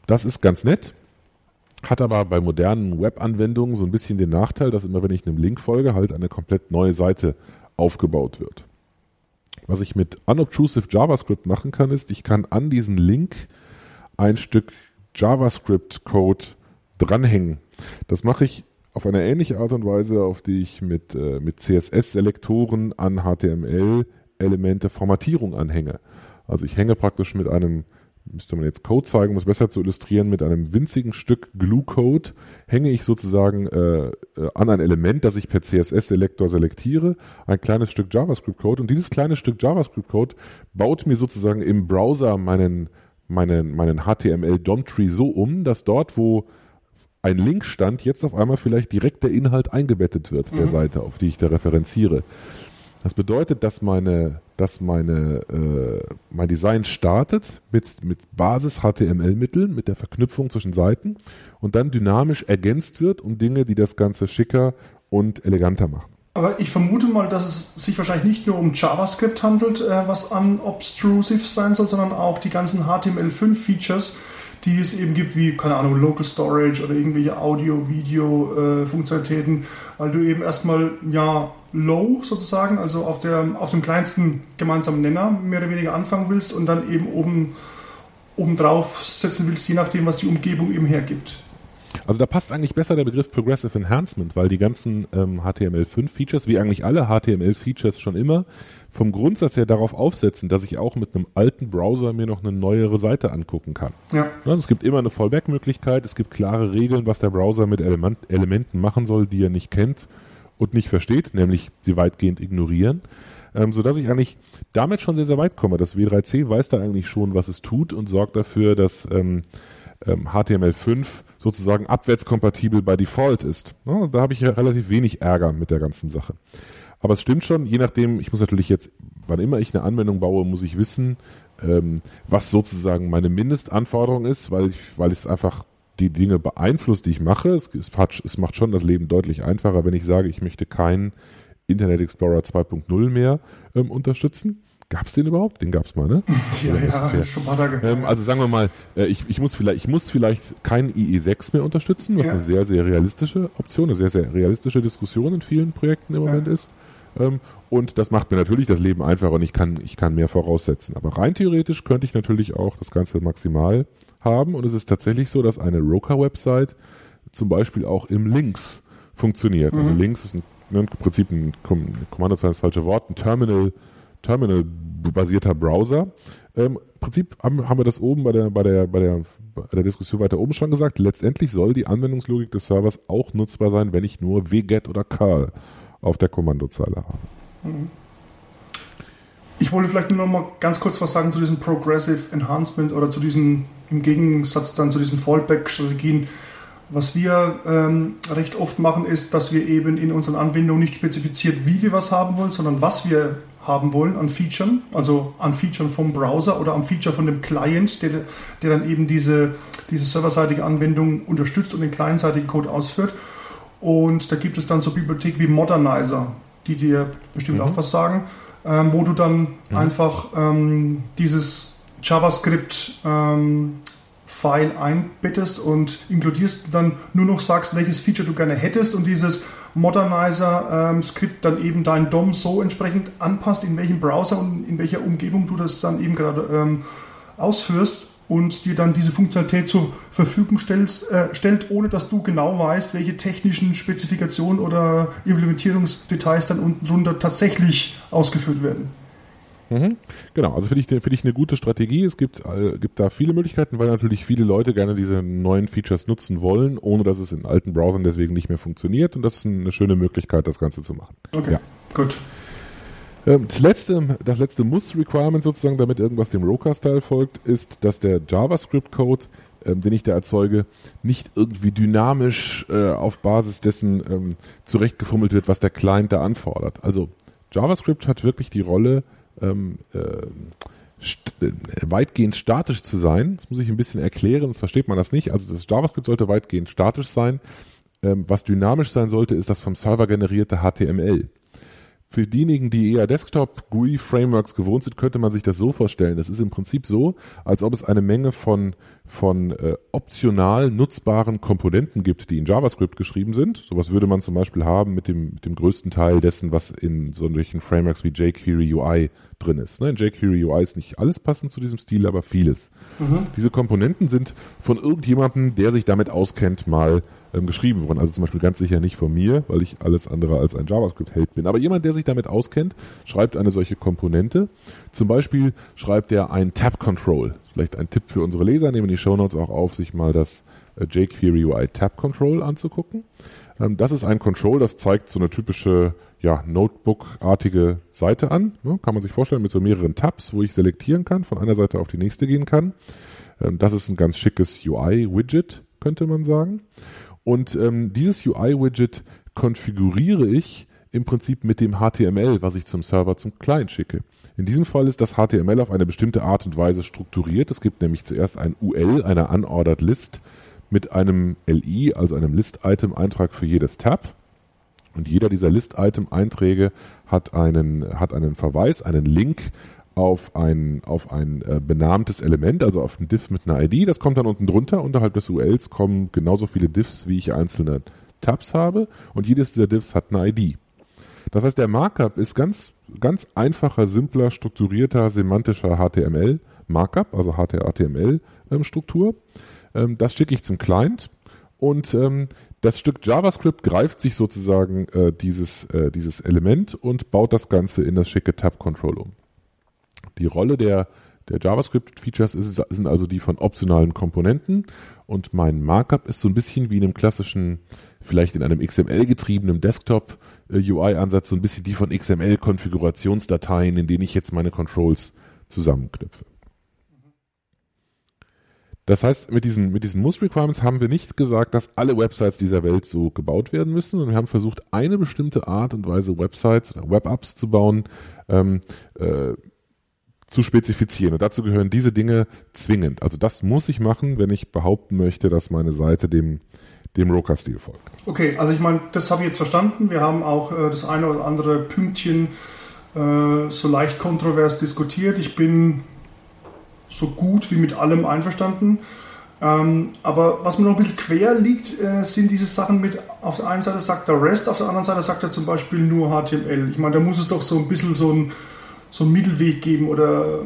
S3: Das ist ganz nett hat aber bei modernen Web-Anwendungen so ein bisschen den Nachteil, dass immer wenn ich einem Link folge, halt eine komplett neue Seite aufgebaut wird. Was ich mit unobtrusive JavaScript machen kann, ist, ich kann an diesen Link ein Stück JavaScript-Code dranhängen. Das mache ich auf eine ähnliche Art und Weise, auf die ich mit, äh, mit CSS-Selektoren an HTML-Elemente Formatierung anhänge. Also ich hänge praktisch mit einem müsste man jetzt Code zeigen, um es besser zu illustrieren, mit einem winzigen Stück Glue-Code hänge ich sozusagen äh, äh an ein Element, das ich per CSS-Selektor selektiere, ein kleines Stück JavaScript-Code und dieses kleine Stück JavaScript-Code baut mir sozusagen im Browser meinen, meinen, meinen HTML-DOM-Tree so um, dass dort, wo ein Link stand, jetzt auf einmal vielleicht direkt der Inhalt eingebettet wird, der mhm. Seite, auf die ich da referenziere. Das bedeutet, dass meine, dass meine, äh, mein Design startet mit, mit Basis HTML-Mitteln, mit der Verknüpfung zwischen Seiten und dann dynamisch ergänzt wird um Dinge, die das Ganze schicker und eleganter machen.
S2: Aber ich vermute mal, dass es sich wahrscheinlich nicht nur um JavaScript handelt, äh, was unobtrusive sein soll, sondern auch die ganzen HTML5-Features, die es eben gibt, wie, keine Ahnung, Local Storage oder irgendwelche Audio-Video-Funktionalitäten, weil du eben erstmal, ja, low sozusagen, also auf, der, auf dem kleinsten gemeinsamen Nenner mehr oder weniger anfangen willst und dann eben oben, oben drauf setzen willst, je nachdem, was die Umgebung eben hergibt.
S3: Also da passt eigentlich besser der Begriff Progressive Enhancement, weil die ganzen ähm, HTML5-Features, wie eigentlich alle HTML-Features schon immer, vom Grundsatz her darauf aufsetzen, dass ich auch mit einem alten Browser mir noch eine neuere Seite angucken kann. Ja. Also es gibt immer eine Fallback-Möglichkeit, es gibt klare Regeln, was der Browser mit Element Elementen machen soll, die er nicht kennt und nicht versteht, nämlich sie weitgehend ignorieren. Ähm, sodass ich eigentlich damit schon sehr, sehr weit komme. Das W3C weiß da eigentlich schon, was es tut und sorgt dafür, dass ähm, ähm, HTML5 sozusagen abwärtskompatibel bei Default ist. Ja, da habe ich relativ wenig Ärger mit der ganzen Sache. Aber es stimmt schon, je nachdem, ich muss natürlich jetzt, wann immer ich eine Anwendung baue, muss ich wissen, ähm, was sozusagen meine Mindestanforderung ist, weil ich, weil es einfach die Dinge beeinflusst, die ich mache. Es, es, es macht schon das Leben deutlich einfacher, wenn ich sage, ich möchte keinen Internet Explorer 2.0 mehr ähm, unterstützen. Gab es den überhaupt? Den gab es mal, ne?
S2: Ja, ja, ja schon mal da
S3: ähm, Also sagen wir mal, äh, ich, ich, muss vielleicht, ich muss vielleicht keinen IE6 mehr unterstützen, was ja. eine sehr, sehr realistische Option, eine sehr, sehr realistische Diskussion in vielen Projekten im Moment ist. Ähm, und das macht mir natürlich das Leben einfacher und ich kann, ich kann mehr voraussetzen. Aber rein theoretisch könnte ich natürlich auch das Ganze maximal haben. Und es ist tatsächlich so, dass eine Roker-Website zum Beispiel auch im Links funktioniert. Also mhm. Also Links ist ein, ne, im Prinzip ein Kommando das falsche Wort, ein Terminal, Terminal-basierter Browser. Ähm, Im Prinzip haben, haben wir das oben bei der, bei, der, bei, der, bei der Diskussion weiter oben schon gesagt. Letztendlich soll die Anwendungslogik des Servers auch nutzbar sein, wenn ich nur wget oder curl auf der Kommandozeile habe. Mhm.
S2: Ich wollte vielleicht nur noch mal ganz kurz was sagen zu diesem Progressive Enhancement oder zu diesen, im Gegensatz dann zu diesen Fallback-Strategien. Was wir ähm, recht oft machen, ist, dass wir eben in unseren Anwendungen nicht spezifiziert, wie wir was haben wollen, sondern was wir haben wollen an Features, also an Features vom Browser oder am Feature von dem Client, der, der dann eben diese, diese serverseitige Anwendung unterstützt und den clientseitigen Code ausführt. Und da gibt es dann so Bibliotheken wie Modernizer, die dir bestimmt mhm. auch was sagen ähm, wo du dann mhm. einfach ähm, dieses JavaScript ähm, einbettest und inkludierst und dann nur noch sagst, welches Feature du gerne hättest und dieses Modernizer-Skript ähm, dann eben dein DOM so entsprechend anpasst, in welchem Browser und in welcher Umgebung du das dann eben gerade ähm, ausführst und dir dann diese Funktionalität zur Verfügung stellst, äh, stellt, ohne dass du genau weißt, welche technischen Spezifikationen oder Implementierungsdetails dann unten drunter tatsächlich ausgeführt werden.
S3: Mhm. Genau, also finde ich, find ich eine gute Strategie. Es gibt, äh, gibt da viele Möglichkeiten, weil natürlich viele Leute gerne diese neuen Features nutzen wollen, ohne dass es in alten Browsern deswegen nicht mehr funktioniert. Und das ist eine schöne Möglichkeit, das Ganze zu machen.
S2: Okay, ja. gut.
S3: Ähm, das letzte, das letzte Muss-Requirement sozusagen, damit irgendwas dem Roca-Style folgt, ist, dass der JavaScript-Code, ähm, den ich da erzeuge, nicht irgendwie dynamisch äh, auf Basis dessen ähm, zurechtgefummelt wird, was der Client da anfordert. Also JavaScript hat wirklich die Rolle, ähm, äh, äh, weitgehend statisch zu sein. Das muss ich ein bisschen erklären, sonst versteht man das nicht. Also das JavaScript sollte weitgehend statisch sein. Ähm, was dynamisch sein sollte, ist das vom Server generierte HTML. Für diejenigen, die eher Desktop-GUI-Frameworks gewohnt sind, könnte man sich das so vorstellen. Das ist im Prinzip so, als ob es eine Menge von, von äh, optional nutzbaren Komponenten gibt, die in JavaScript geschrieben sind. Sowas würde man zum Beispiel haben mit dem, mit dem größten Teil dessen, was in solchen Frameworks wie jQuery UI drin ist. Ne? In jQuery UI ist nicht alles passend zu diesem Stil, aber vieles. Mhm. Diese Komponenten sind von irgendjemandem, der sich damit auskennt, mal ähm, geschrieben worden. Also zum Beispiel ganz sicher nicht von mir, weil ich alles andere als ein JavaScript-Held bin. Aber jemand, der sich damit auskennt, schreibt eine solche Komponente. Zum Beispiel schreibt er ein Tab-Control. Vielleicht ein Tipp für unsere Leser, nehmen die Shownotes auch auf, sich mal das äh, jQuery UI Tab-Control anzugucken. Ähm, das ist ein Control, das zeigt so eine typische ja, Notebook-artige Seite an. Ne? Kann man sich vorstellen mit so mehreren Tabs, wo ich selektieren kann, von einer Seite auf die nächste gehen kann. Ähm, das ist ein ganz schickes UI-Widget, könnte man sagen. Und ähm, dieses UI-Widget konfiguriere ich im Prinzip mit dem HTML, was ich zum Server zum Client schicke. In diesem Fall ist das HTML auf eine bestimmte Art und Weise strukturiert. Es gibt nämlich zuerst ein UL, eine Unordered List, mit einem LI, also einem List-Item-Eintrag für jedes Tab. Und jeder dieser List-Item-Einträge hat einen, hat einen Verweis, einen Link auf ein, auf ein äh, benahmtes Element, also auf ein Diff mit einer ID. Das kommt dann unten drunter. Unterhalb des ULs kommen genauso viele Diffs, wie ich einzelne Tabs habe. Und jedes dieser Diffs hat eine ID. Das heißt, der Markup ist ganz, ganz einfacher, simpler, strukturierter, semantischer HTML Markup, also HTML-Struktur. Ähm, ähm, das schicke ich zum Client und ähm, das Stück JavaScript greift sich sozusagen äh, dieses, äh, dieses Element und baut das Ganze in das schicke Tab-Control um. Die Rolle der, der JavaScript-Features sind also die von optionalen Komponenten und mein Markup ist so ein bisschen wie in einem klassischen, vielleicht in einem XML-getriebenen Desktop-UI-Ansatz, so ein bisschen die von XML-Konfigurationsdateien, in denen ich jetzt meine Controls zusammenknüpfe. Das heißt, mit diesen, mit diesen Muss-Requirements haben wir nicht gesagt, dass alle Websites dieser Welt so gebaut werden müssen, sondern wir haben versucht, eine bestimmte Art und Weise Websites oder Web-Apps zu bauen, ähm, äh, zu spezifizieren. Und dazu gehören diese Dinge zwingend. Also das muss ich machen, wenn ich behaupten möchte, dass meine Seite dem, dem Roca-Stil folgt.
S2: Okay, also ich meine, das habe ich jetzt verstanden. Wir haben auch äh, das eine oder andere Pünktchen äh, so leicht kontrovers diskutiert. Ich bin so gut wie mit allem einverstanden. Ähm, aber was mir noch ein bisschen quer liegt, äh, sind diese Sachen mit, auf der einen Seite sagt er REST, auf der anderen Seite sagt er zum Beispiel nur HTML. Ich meine, da muss es doch so ein bisschen so ein so einen Mittelweg geben oder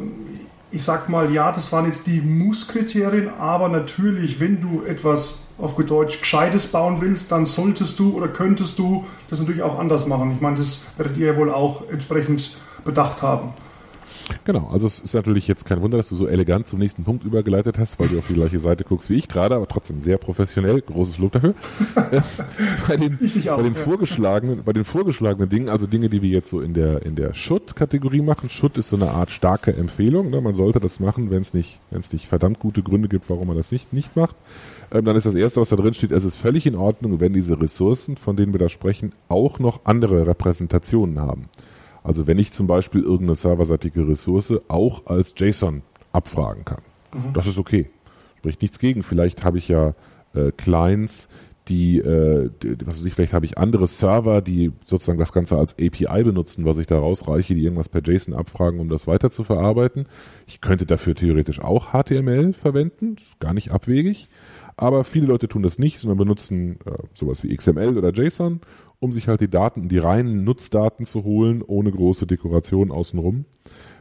S2: ich sag mal, ja, das waren jetzt die Muss-Kriterien, aber natürlich, wenn du etwas auf Deutsch Gescheites bauen willst, dann solltest du oder könntest du das natürlich auch anders machen. Ich meine, das werdet ihr ja wohl auch entsprechend bedacht haben.
S3: Genau, also es ist natürlich jetzt kein Wunder, dass du so elegant zum nächsten Punkt übergeleitet hast, weil du auf die gleiche Seite guckst wie ich gerade, aber trotzdem sehr professionell. Großes Lob dafür. bei, den, auch, bei, den ja. vorgeschlagenen, bei den vorgeschlagenen Dingen, also Dinge, die wir jetzt so in der, in der Schutt-Kategorie machen. Schutt ist so eine Art starke Empfehlung. Ne? Man sollte das machen, wenn es nicht, nicht verdammt gute Gründe gibt, warum man das nicht, nicht macht. Ähm, dann ist das Erste, was da drin steht, es ist völlig in Ordnung, wenn diese Ressourcen, von denen wir da sprechen, auch noch andere Repräsentationen haben. Also wenn ich zum Beispiel irgendeine serverseitige Ressource auch als JSON abfragen kann. Mhm. Das ist okay. Spricht nichts gegen. Vielleicht habe ich ja äh, Clients, die, äh, die, was weiß ich, vielleicht habe ich andere Server, die sozusagen das Ganze als API benutzen, was ich da rausreiche, die irgendwas per JSON abfragen, um das weiter zu verarbeiten. Ich könnte dafür theoretisch auch HTML verwenden, ist gar nicht abwegig. Aber viele Leute tun das nicht, sondern benutzen äh, sowas wie XML oder JSON um sich halt die Daten, die reinen Nutzdaten zu holen, ohne große Dekoration außenrum.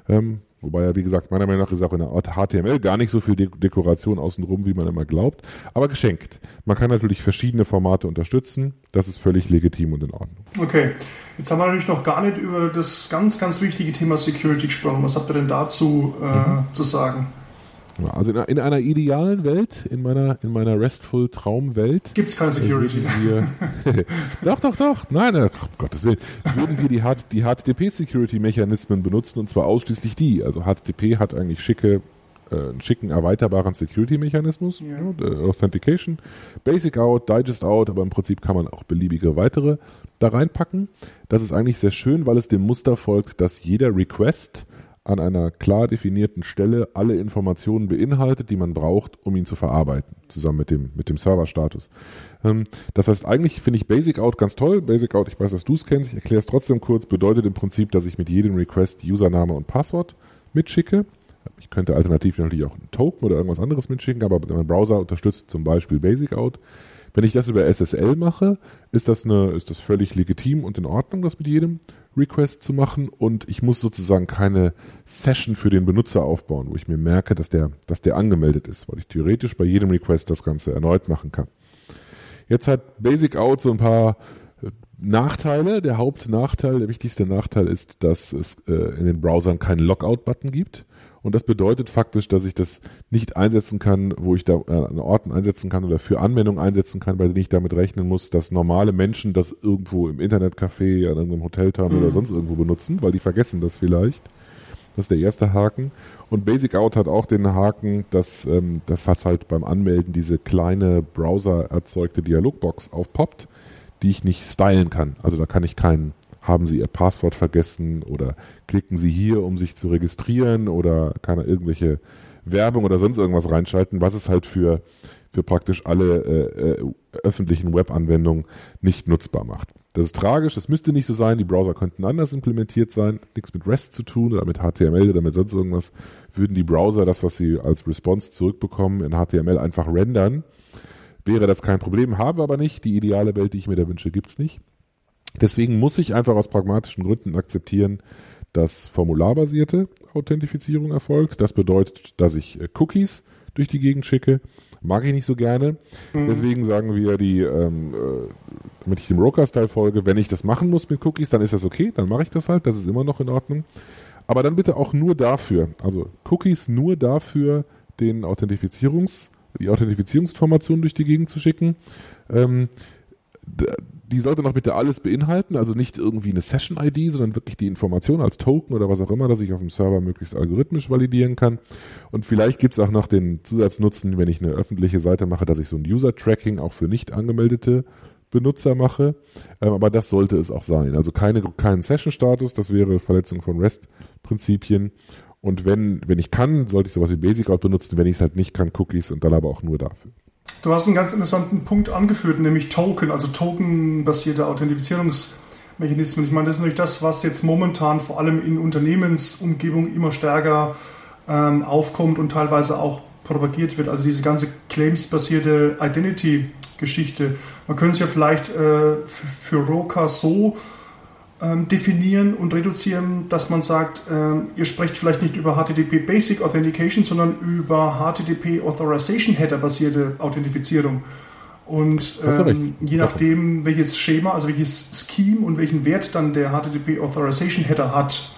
S3: Ähm, wobei ja, wie gesagt, meiner Meinung nach ist auch in der Art HTML gar nicht so viel De Dekoration außenrum, wie man immer glaubt. Aber geschenkt. Man kann natürlich verschiedene Formate unterstützen. Das ist völlig legitim und in Ordnung.
S2: Okay. Jetzt haben wir natürlich noch gar nicht über das ganz, ganz wichtige Thema Security gesprochen. Was habt ihr denn dazu äh, mhm. zu sagen?
S3: Also in, in, einer idealen Welt, in meiner, in meiner restful Traumwelt.
S2: Gibt es keine Security.
S3: Wir, doch, doch, doch. Nein, nein, um Gottes Willen. Würden wir die, die HTTP-Security-Mechanismen benutzen und zwar ausschließlich die. Also HTTP hat eigentlich schicke, äh, einen schicken erweiterbaren Security-Mechanismus. Ja. Ja, Authentication, Basic Out, Digest Out, aber im Prinzip kann man auch beliebige weitere da reinpacken. Das ist eigentlich sehr schön, weil es dem Muster folgt, dass jeder Request an einer klar definierten Stelle alle Informationen beinhaltet, die man braucht, um ihn zu verarbeiten, zusammen mit dem, mit dem Serverstatus. Ähm, das heißt, eigentlich finde ich Basic Out ganz toll. Basic Out, ich weiß, dass du es kennst, ich erkläre es trotzdem kurz, bedeutet im Prinzip, dass ich mit jedem Request Username und Passwort mitschicke. Ich könnte alternativ natürlich auch einen Token oder irgendwas anderes mitschicken, aber mein Browser unterstützt zum Beispiel Basic Out. Wenn ich das über SSL mache, ist das, eine, ist das völlig legitim und in Ordnung, das mit jedem Request zu machen und ich muss sozusagen keine Session für den Benutzer aufbauen, wo ich mir merke, dass der, dass der angemeldet ist, weil ich theoretisch bei jedem Request das Ganze erneut machen kann. Jetzt hat Basic Out so ein paar äh, Nachteile. Der Hauptnachteil, der wichtigste Nachteil ist, dass es äh, in den Browsern keinen Logout-Button gibt. Und das bedeutet faktisch, dass ich das nicht einsetzen kann, wo ich da äh, an Orten einsetzen kann oder für Anwendungen einsetzen kann, bei denen ich damit rechnen muss, dass normale Menschen das irgendwo im Internetcafé, an einem Hotelterminal mhm. oder sonst irgendwo benutzen, weil die vergessen das vielleicht. Das ist der erste Haken. Und Basic Out hat auch den Haken, dass ähm, das halt beim Anmelden diese kleine Browser erzeugte Dialogbox aufpoppt, die ich nicht stylen kann. Also da kann ich keinen haben Sie Ihr Passwort vergessen oder klicken Sie hier, um sich zu registrieren oder kann er irgendwelche Werbung oder sonst irgendwas reinschalten, was es halt für, für praktisch alle äh, äh, öffentlichen Webanwendungen nicht nutzbar macht. Das ist tragisch, das müsste nicht so sein, die Browser könnten anders implementiert sein, nichts mit REST zu tun oder mit HTML oder mit sonst irgendwas, würden die Browser das, was sie als Response zurückbekommen, in HTML einfach rendern, wäre das kein Problem, haben wir aber nicht, die ideale Welt, die ich mir da wünsche, gibt's nicht. Deswegen muss ich einfach aus pragmatischen Gründen akzeptieren, dass formularbasierte Authentifizierung erfolgt. Das bedeutet, dass ich äh, Cookies durch die Gegend schicke. Mag ich nicht so gerne. Mhm. Deswegen sagen wir die, ähm, äh, damit ich dem Broker-Style folge, wenn ich das machen muss mit Cookies, dann ist das okay, dann mache ich das halt, das ist immer noch in Ordnung. Aber dann bitte auch nur dafür, also Cookies nur dafür, den Authentifizierungs, die Authentifizierungsinformationen durch die Gegend zu schicken. Ähm, die sollte noch bitte alles beinhalten, also nicht irgendwie eine Session-ID, sondern wirklich die Information als Token oder was auch immer, dass ich auf dem Server möglichst algorithmisch validieren kann. Und vielleicht gibt es auch noch den Zusatznutzen, wenn ich eine öffentliche Seite mache, dass ich so ein User-Tracking auch für nicht angemeldete Benutzer mache. Ähm, aber das sollte es auch sein. Also keine, keinen Session-Status, das wäre Verletzung von REST-Prinzipien. Und wenn, wenn ich kann, sollte ich sowas wie Basic Out benutzen. Wenn ich es halt nicht kann, Cookies und dann aber auch nur dafür.
S2: Du hast einen ganz interessanten Punkt angeführt, nämlich Token, also tokenbasierte Authentifizierungsmechanismen. Ich meine, das ist natürlich das, was jetzt momentan vor allem in Unternehmensumgebung immer stärker ähm, aufkommt und teilweise auch propagiert wird. Also diese ganze claims-basierte Identity-Geschichte. Man könnte es ja vielleicht äh, für Roka so ähm, definieren und reduzieren, dass man sagt, ähm, ihr sprecht vielleicht nicht über HTTP Basic Authentication, sondern über HTTP Authorization Header basierte Authentifizierung. Und ähm, je nachdem, welches Schema, also welches Scheme und welchen Wert dann der HTTP Authorization Header hat,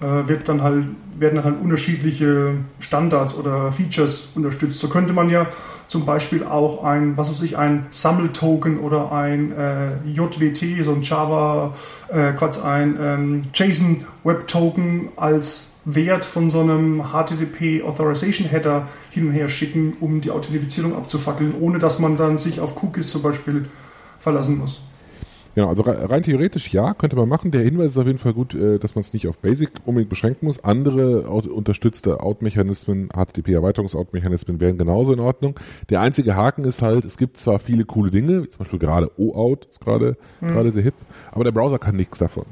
S2: äh, wird dann halt, werden dann halt unterschiedliche Standards oder Features unterstützt. So könnte man ja zum Beispiel auch ein, was weiß ich, ein Sammeltoken oder ein äh, JWT, so ein Java, äh, Quatsch, ein ähm, JSON Web Token als Wert von so einem HTTP Authorization Header hin und her schicken, um die Authentifizierung abzufackeln, ohne dass man dann sich auf Cookies zum Beispiel verlassen muss.
S3: Genau, also rein theoretisch ja, könnte man machen. Der Hinweis ist auf jeden Fall gut, äh, dass man es nicht auf Basic unbedingt beschränken muss. Andere unterstützte Out-Mechanismen, HTTP-Erweiterungs-Out-Mechanismen wären genauso in Ordnung. Der einzige Haken ist halt, es gibt zwar viele coole Dinge, wie zum Beispiel gerade OAuth ist gerade mhm. gerade sehr hip, aber der Browser kann nichts davon.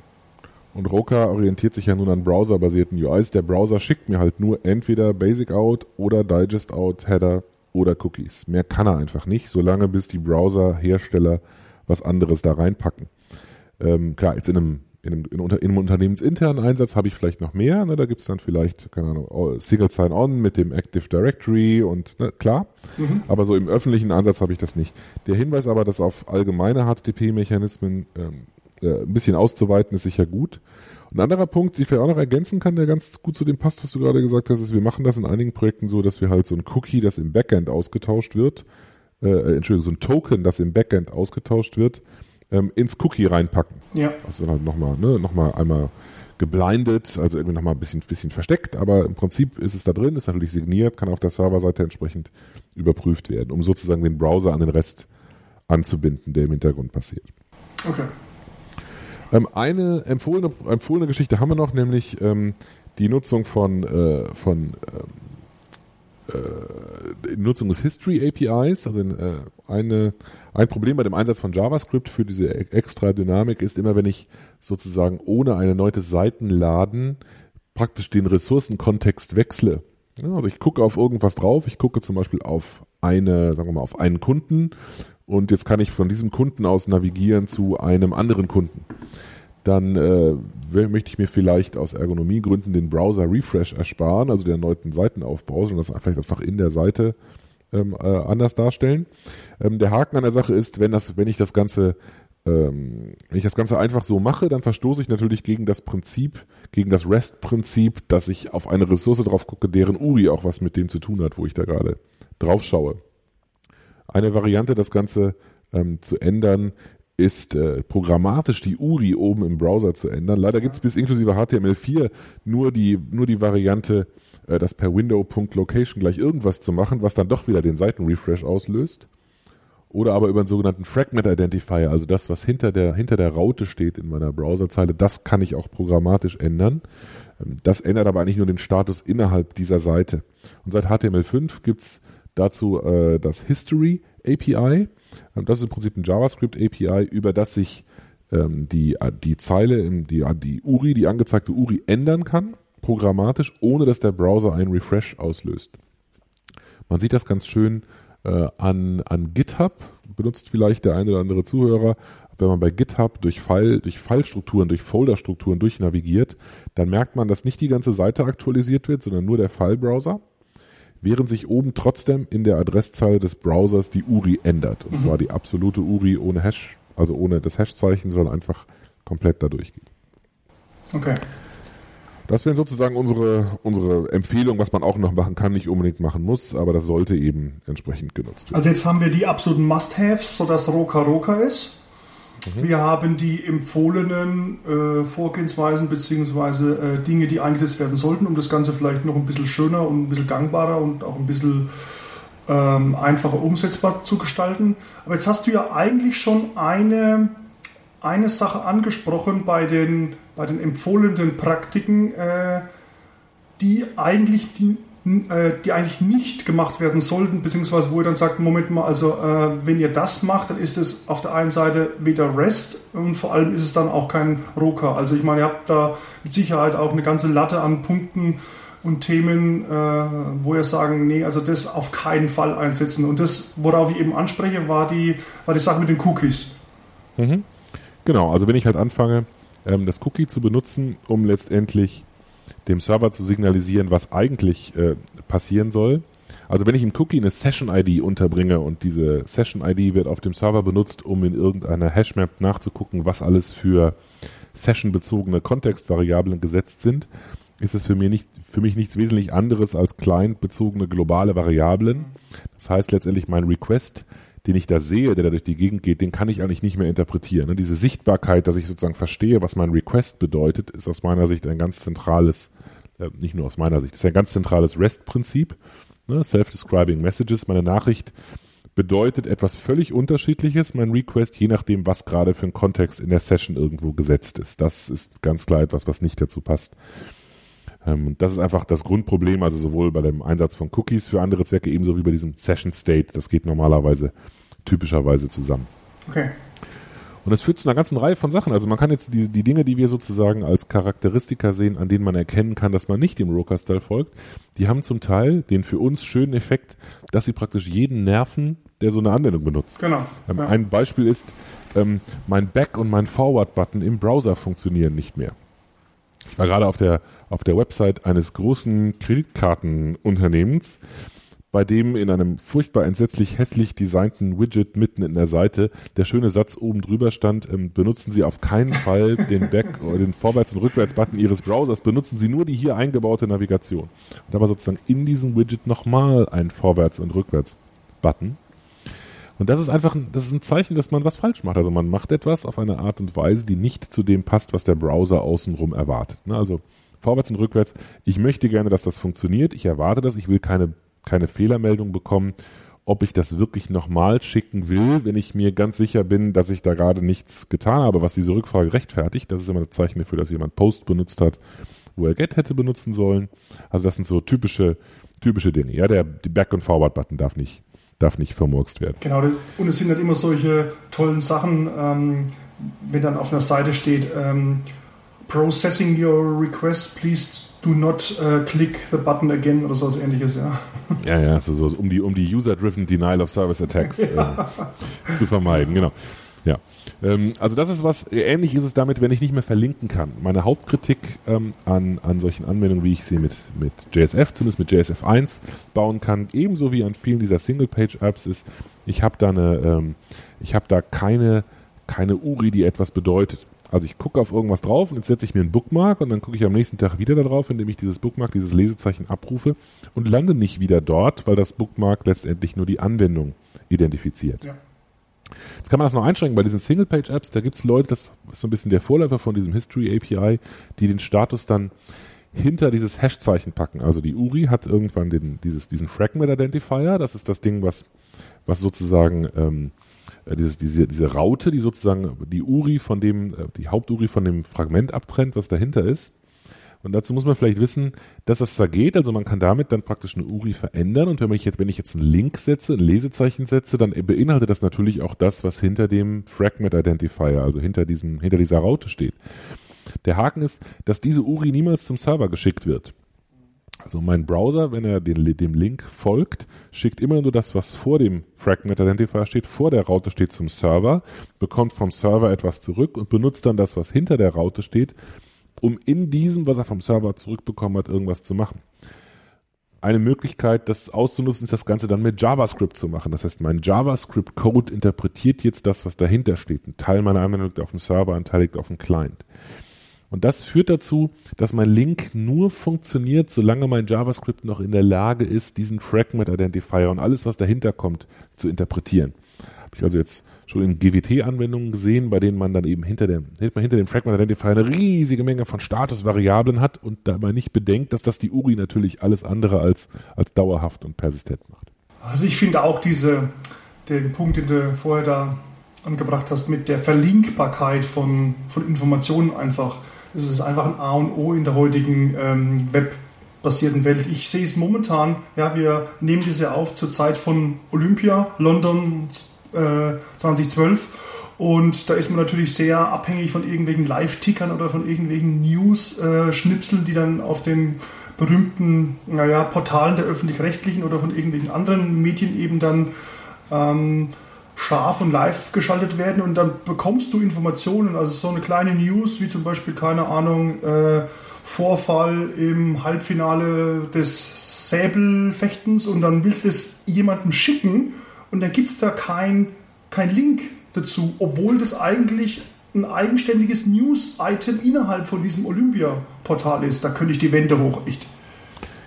S3: Und Roka orientiert sich ja nun an browserbasierten UIs. Der Browser schickt mir halt nur entweder Basic Out oder Digest Out Header oder Cookies. Mehr kann er einfach nicht, solange bis die Browser-Hersteller was anderes da reinpacken. Ähm, klar, jetzt in einem, in einem, in einem unternehmensinternen Einsatz habe ich vielleicht noch mehr. Ne? Da gibt es dann vielleicht, keine Ahnung, Single Sign-On mit dem Active Directory und ne, klar. Mhm. Aber so im öffentlichen Einsatz habe ich das nicht. Der Hinweis aber, dass auf allgemeine HTTP-Mechanismen ähm, äh, ein bisschen auszuweiten, ist sicher gut. Ein anderer Punkt, den ich vielleicht auch noch ergänzen kann, der ganz gut zu dem passt, was du gerade gesagt hast, ist, wir machen das in einigen Projekten so, dass wir halt so ein Cookie, das im Backend ausgetauscht wird, äh, äh, Entschuldigung, so ein Token, das im Backend ausgetauscht wird, ähm, ins Cookie reinpacken. Ja. Also halt nochmal, ne, nochmal einmal geblindet, also irgendwie nochmal ein bisschen, bisschen versteckt, aber im Prinzip ist es da drin, ist natürlich signiert, kann auf der Serverseite entsprechend überprüft werden, um sozusagen den Browser an den Rest anzubinden, der im Hintergrund passiert. Okay. Ähm, eine empfohlene, empfohlene Geschichte haben wir noch, nämlich ähm, die Nutzung von, äh, von äh, Nutzung des History APIs, also in, äh, eine, ein Problem bei dem Einsatz von JavaScript für diese e-, extra Dynamik ist immer, wenn ich sozusagen ohne ein erneutes Seitenladen praktisch den Ressourcenkontext wechsle. Ja, also ich gucke auf irgendwas drauf, ich gucke zum Beispiel auf eine, sagen wir mal, auf einen Kunden. Und jetzt kann ich von diesem Kunden aus navigieren zu einem anderen Kunden dann äh, möchte ich mir vielleicht aus Ergonomiegründen den Browser-Refresh ersparen, also den erneuten Seitenaufbau, sondern das vielleicht einfach in der Seite ähm, äh, anders darstellen. Ähm, der Haken an der Sache ist, wenn das, wenn ich das Ganze ähm, wenn ich das Ganze einfach so mache, dann verstoße ich natürlich gegen das Prinzip, gegen das REST-Prinzip, dass ich auf eine Ressource drauf gucke, deren URI auch was mit dem zu tun hat, wo ich da gerade drauf schaue. Eine Variante, das Ganze ähm, zu ändern, ist äh, programmatisch die URI oben im Browser zu ändern. Leider gibt es bis inklusive HTML4 nur die, nur die Variante, äh, das per Window.location gleich irgendwas zu machen, was dann doch wieder den Seitenrefresh auslöst. Oder aber über einen sogenannten Fragment Identifier, also das, was hinter der, hinter der Raute steht in meiner Browserzeile, das kann ich auch programmatisch ändern. Ähm, das ändert aber eigentlich nur den Status innerhalb dieser Seite. Und seit HTML5 gibt's dazu äh, das History API. Ähm, das ist im Prinzip ein JavaScript API, über das sich ähm, die, die Zeile, die, die URI, die angezeigte URI ändern kann, programmatisch, ohne dass der Browser einen Refresh auslöst. Man sieht das ganz schön äh, an, an GitHub, benutzt vielleicht der eine oder andere Zuhörer. Wenn man bei GitHub durch, File, durch File-Strukturen, durch Folder-Strukturen durchnavigiert, dann merkt man, dass nicht die ganze Seite aktualisiert wird, sondern nur der File-Browser während sich oben trotzdem in der Adresszeile des Browsers die URI ändert. Und mhm. zwar die absolute URI ohne Hash, also ohne das Hashzeichen, sondern einfach komplett da durchgeht. Okay. Das wären sozusagen unsere, unsere Empfehlung, was man auch noch machen kann, nicht unbedingt machen muss, aber das sollte eben entsprechend genutzt werden.
S2: Also jetzt haben wir die absoluten Must-Haves, sodass Roka Roka ist. Mhm. Wir haben die empfohlenen äh, Vorgehensweisen bzw. Äh, Dinge, die eingesetzt werden sollten, um das Ganze vielleicht noch ein bisschen schöner und ein bisschen gangbarer und auch ein bisschen ähm, einfacher umsetzbar zu gestalten. Aber jetzt hast du ja eigentlich schon eine, eine Sache angesprochen bei den, bei den empfohlenen Praktiken, äh, die eigentlich die die eigentlich nicht gemacht werden sollten, beziehungsweise wo ihr dann sagt, Moment mal, also äh, wenn ihr das macht, dann ist es auf der einen Seite weder REST und vor allem ist es dann auch kein Roka. Also ich meine, ihr habt da mit Sicherheit auch eine ganze Latte an Punkten und Themen, äh, wo ihr sagen, nee, also das auf keinen Fall einsetzen. Und das, worauf ich eben anspreche, war die, war die Sache mit den Cookies.
S3: Mhm. Genau, also wenn ich halt anfange, ähm, das Cookie zu benutzen, um letztendlich dem Server zu signalisieren, was eigentlich äh, passieren soll, Also wenn ich im Cookie eine Session-ID unterbringe und diese Session-ID wird auf dem Server benutzt, um in irgendeiner Hashmap nachzugucken, was alles für Session-bezogene Kontextvariablen gesetzt sind, ist es für für mich nichts wesentlich anderes als client-bezogene globale Variablen. Das heißt letztendlich mein Request, den ich da sehe, der da durch die Gegend geht, den kann ich eigentlich nicht mehr interpretieren. Ne? Diese Sichtbarkeit, dass ich sozusagen verstehe, was mein Request bedeutet, ist aus meiner Sicht ein ganz zentrales, äh, nicht nur aus meiner Sicht, ist ein ganz zentrales REST-Prinzip ne, Self-Describing Messages. Meine Nachricht bedeutet etwas völlig unterschiedliches, mein Request, je nachdem, was gerade für ein Kontext in der Session irgendwo gesetzt ist. Das ist ganz klar etwas, was nicht dazu passt. Ähm, das ist einfach das Grundproblem, also sowohl bei dem Einsatz von Cookies für andere Zwecke ebenso wie bei diesem Session State. Das geht normalerweise typischerweise zusammen.
S2: Okay.
S3: Und das führt zu einer ganzen Reihe von Sachen. Also man kann jetzt die, die Dinge, die wir sozusagen als Charakteristika sehen, an denen man erkennen kann, dass man nicht dem Roker-Style folgt, die haben zum Teil den für uns schönen Effekt, dass sie praktisch jeden nerven, der so eine Anwendung benutzt.
S2: Genau.
S3: Ähm, ja. Ein Beispiel ist, ähm, mein Back- und mein Forward-Button im Browser funktionieren nicht mehr. Ich war gerade auf der, auf der Website eines großen Kreditkartenunternehmens bei dem in einem furchtbar entsetzlich hässlich designten Widget mitten in der Seite der schöne Satz oben drüber stand, ähm, benutzen Sie auf keinen Fall den Back- oder den Vorwärts- und Rückwärts-Button Ihres Browsers, benutzen Sie nur die hier eingebaute Navigation. Und da war sozusagen in diesem Widget nochmal ein Vorwärts- und Rückwärts-Button. Und das ist einfach, das ist ein Zeichen, dass man was falsch macht. Also man macht etwas auf eine Art und Weise, die nicht zu dem passt, was der Browser außenrum erwartet. Ne, also vorwärts und rückwärts. Ich möchte gerne, dass das funktioniert. Ich erwarte das. Ich will keine keine Fehlermeldung bekommen, ob ich das wirklich nochmal schicken will, wenn ich mir ganz sicher bin, dass ich da gerade nichts getan habe, was diese Rückfrage rechtfertigt. Das ist immer ein Zeichen dafür, dass jemand Post benutzt hat, wo er Get hätte benutzen sollen. Also das sind so typische, typische Dinge. Ja, der Back- und Forward-Button darf nicht, darf nicht vermurkst werden.
S2: Genau, und es sind halt immer solche tollen Sachen, ähm, wenn dann auf einer Seite steht, ähm, Processing your request, please do not uh, click the button again oder so was ähnliches, ja.
S3: Ja, ja, so, so um die, um die User-Driven Denial of Service Attacks ja. äh, zu vermeiden, genau. Ja. Ähm, also das ist was, ähnlich ist es damit, wenn ich nicht mehr verlinken kann. Meine Hauptkritik ähm, an, an solchen Anwendungen, wie ich sie mit, mit JSF, zumindest mit JSF 1 bauen kann, ebenso wie an vielen dieser Single-Page-Apps ist, ich habe da eine, ähm, ich habe da keine, keine URI, die etwas bedeutet. Also ich gucke auf irgendwas drauf und jetzt setze ich mir einen Bookmark und dann gucke ich am nächsten Tag wieder darauf, indem ich dieses Bookmark, dieses Lesezeichen abrufe und lande nicht wieder dort, weil das Bookmark letztendlich nur die Anwendung identifiziert. Ja. Jetzt kann man das noch einschränken bei diesen Single-Page-Apps. Da gibt es Leute, das ist so ein bisschen der Vorläufer von diesem History API, die den Status dann hinter dieses Hash-Zeichen packen. Also die URI hat irgendwann den, dieses, diesen Fragment Identifier. Das ist das Ding, was, was sozusagen ähm, äh, dieses, diese, diese Raute, die sozusagen die URI von dem, äh, die Haupturi von dem Fragment abtrennt, was dahinter ist. Und dazu muss man vielleicht wissen, dass das zwar geht, also man kann damit dann praktisch eine URI verändern und wenn ich jetzt, wenn ich jetzt einen Link setze, ein Lesezeichen setze, dann beinhaltet das natürlich auch das, was hinter dem Fragment Identifier, also hinter diesem, hinter dieser Raute steht. Der Haken ist, dass diese URI niemals zum Server geschickt wird. Also mein Browser, wenn er den, dem Link folgt, schickt immer nur das, was vor dem Fragment Identifier steht, vor der Raute steht zum Server, bekommt vom Server etwas zurück und benutzt dann das, was hinter der Raute steht, um in diesem, was er vom Server zurückbekommen hat, irgendwas zu machen. Eine Möglichkeit, das auszunutzen, ist das Ganze dann mit JavaScript zu machen. Das heißt, mein JavaScript-Code interpretiert jetzt das, was dahinter steht. Ein Teil meiner Anwendung liegt auf dem Server, ein Teil liegt auf dem Client. Und das führt dazu, dass mein Link nur funktioniert, solange mein JavaScript noch in der Lage ist, diesen Fragment Identifier und alles, was dahinter kommt, zu interpretieren. Habe ich also jetzt schon in GWT-Anwendungen gesehen, bei denen man dann eben hinter dem, hinter dem Fragment Identifier eine riesige Menge von Statusvariablen hat und dabei nicht bedenkt, dass das die URI natürlich alles andere als, als dauerhaft und persistent macht.
S2: Also ich finde auch diese, den Punkt, den du vorher da angebracht hast, mit der Verlinkbarkeit von, von Informationen einfach das ist einfach ein A und O in der heutigen ähm, webbasierten Welt. Ich sehe es momentan, ja, wir nehmen diese auf zur Zeit von Olympia, London äh, 2012. Und da ist man natürlich sehr abhängig von irgendwelchen Live-Tickern oder von irgendwelchen News-Schnipseln, die dann auf den berühmten naja, Portalen der öffentlich-rechtlichen oder von irgendwelchen anderen Medien eben dann ähm, scharf und live geschaltet werden. Und dann bekommst du Informationen, also so eine kleine News, wie zum Beispiel, keine Ahnung, äh, Vorfall im Halbfinale des Säbelfechtens. Und dann willst du es jemandem schicken und dann gibt es da kein, kein Link dazu, obwohl das eigentlich ein eigenständiges News-Item innerhalb von diesem Olympia-Portal ist. Da könnte ich die Wände hoch, echt.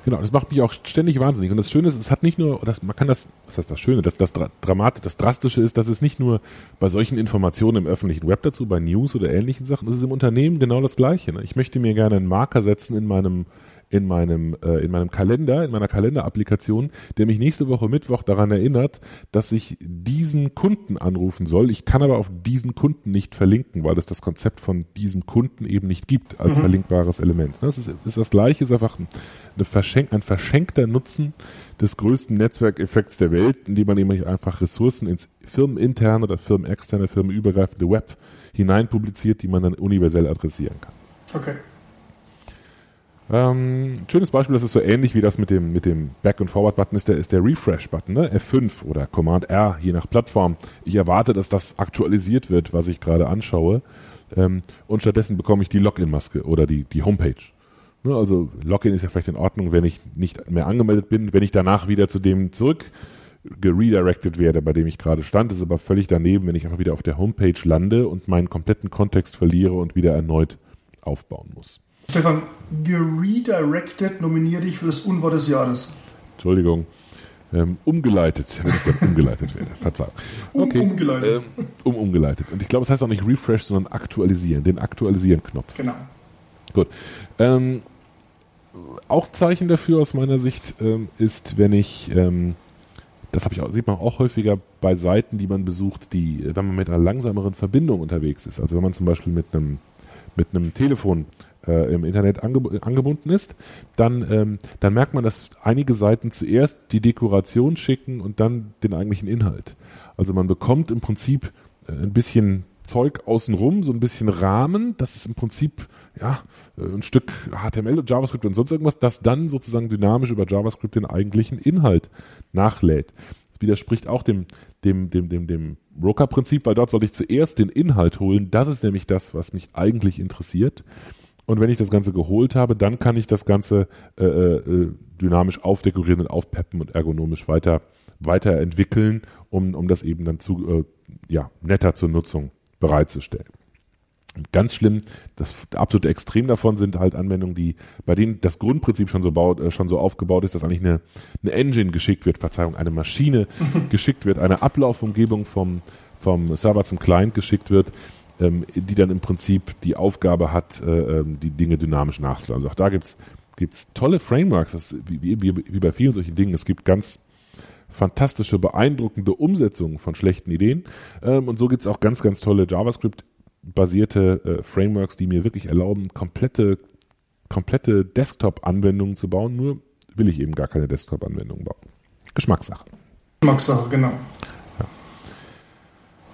S3: Genau, das macht mich auch ständig wahnsinnig. Und das Schöne ist, es hat nicht nur, das, man kann das, was heißt das Schöne, das, das Dramat, das Drastische ist, dass es nicht nur bei solchen Informationen im öffentlichen Web dazu, bei News oder ähnlichen Sachen, es ist im Unternehmen genau das Gleiche. Ne? Ich möchte mir gerne einen Marker setzen in meinem in meinem, äh, in meinem Kalender, in meiner Kalenderapplikation, der mich nächste Woche Mittwoch daran erinnert, dass ich diesen Kunden anrufen soll. Ich kann aber auf diesen Kunden nicht verlinken, weil es das Konzept von diesem Kunden eben nicht gibt als mhm. verlinkbares Element. Das ist, ist das gleiche, ist einfach eine Verschenk, ein verschenkter Nutzen des größten Netzwerkeffekts der Welt, indem man eben einfach Ressourcen ins firmeninterne oder firmenexterne, firmenübergreifende Web hinein publiziert, die man dann universell adressieren kann.
S2: Okay.
S3: Ähm, schönes Beispiel, das ist so ähnlich wie das mit dem, mit dem Back- und Forward-Button, ist der, ist der Refresh-Button, ne? F5 oder Command-R, je nach Plattform. Ich erwarte, dass das aktualisiert wird, was ich gerade anschaue. Ähm, und stattdessen bekomme ich die Login-Maske oder die, die Homepage. Ne? Also Login ist ja vielleicht in Ordnung, wenn ich nicht mehr angemeldet bin. Wenn ich danach wieder zu dem zurück geredirected werde, bei dem ich gerade stand, ist aber völlig daneben, wenn ich einfach wieder auf der Homepage lande und meinen kompletten Kontext verliere und wieder erneut aufbauen muss.
S2: Stefan, geredirected nominiere dich für das Unwort des Jahres.
S3: Entschuldigung. Ähm, umgeleitet, wenn ich dann umgeleitet werde. Verzeihung.
S2: Okay. Um, umgeleitet.
S3: Ähm, um umgeleitet. Und ich glaube, es heißt auch nicht refresh, sondern aktualisieren. Den Aktualisieren-Knopf.
S2: Genau.
S3: Gut. Ähm, auch Zeichen dafür aus meiner Sicht ähm, ist, wenn ich, ähm, das ich auch, sieht man auch häufiger bei Seiten, die man besucht, die, wenn man mit einer langsameren Verbindung unterwegs ist. Also wenn man zum Beispiel mit einem mit einem Telefon äh, im Internet angeb angebunden ist, dann, ähm, dann merkt man, dass einige Seiten zuerst die Dekoration schicken und dann den eigentlichen Inhalt. Also man bekommt im Prinzip äh, ein bisschen Zeug außenrum, so ein bisschen Rahmen, das ist im Prinzip ja äh, ein Stück HTML und JavaScript und sonst irgendwas, das dann sozusagen dynamisch über JavaScript den eigentlichen Inhalt nachlädt. Das widerspricht auch dem, dem, dem, dem, dem Rocker-Prinzip, weil dort sollte ich zuerst den Inhalt holen. Das ist nämlich das, was mich eigentlich interessiert. Und wenn ich das Ganze geholt habe, dann kann ich das Ganze äh, äh, dynamisch aufdekorieren und aufpeppen und ergonomisch weiter weiterentwickeln, um, um das eben dann zu äh, ja, netter zur Nutzung bereitzustellen. Und ganz schlimm, das absolute Extrem davon sind halt Anwendungen, die, bei denen das Grundprinzip schon so, baut, äh, schon so aufgebaut ist, dass eigentlich eine, eine Engine geschickt wird, Verzeihung, eine Maschine geschickt wird, eine Ablaufumgebung vom, vom Server zum Client geschickt wird, die dann im Prinzip die Aufgabe hat, äh, ähm, die Dinge dynamisch nachzuladen. Also auch da gibt's gibt's tolle Frameworks, das, wie, wie, wie bei vielen solchen Dingen. Es gibt ganz fantastische, beeindruckende Umsetzungen von schlechten Ideen. Ähm, und so gibt's auch ganz, ganz tolle JavaScript-basierte äh, Frameworks, die mir wirklich erlauben, komplette, komplette Desktop-Anwendungen zu bauen. Nur will ich eben gar keine Desktop-Anwendungen bauen. Geschmackssache.
S2: Geschmackssache, genau.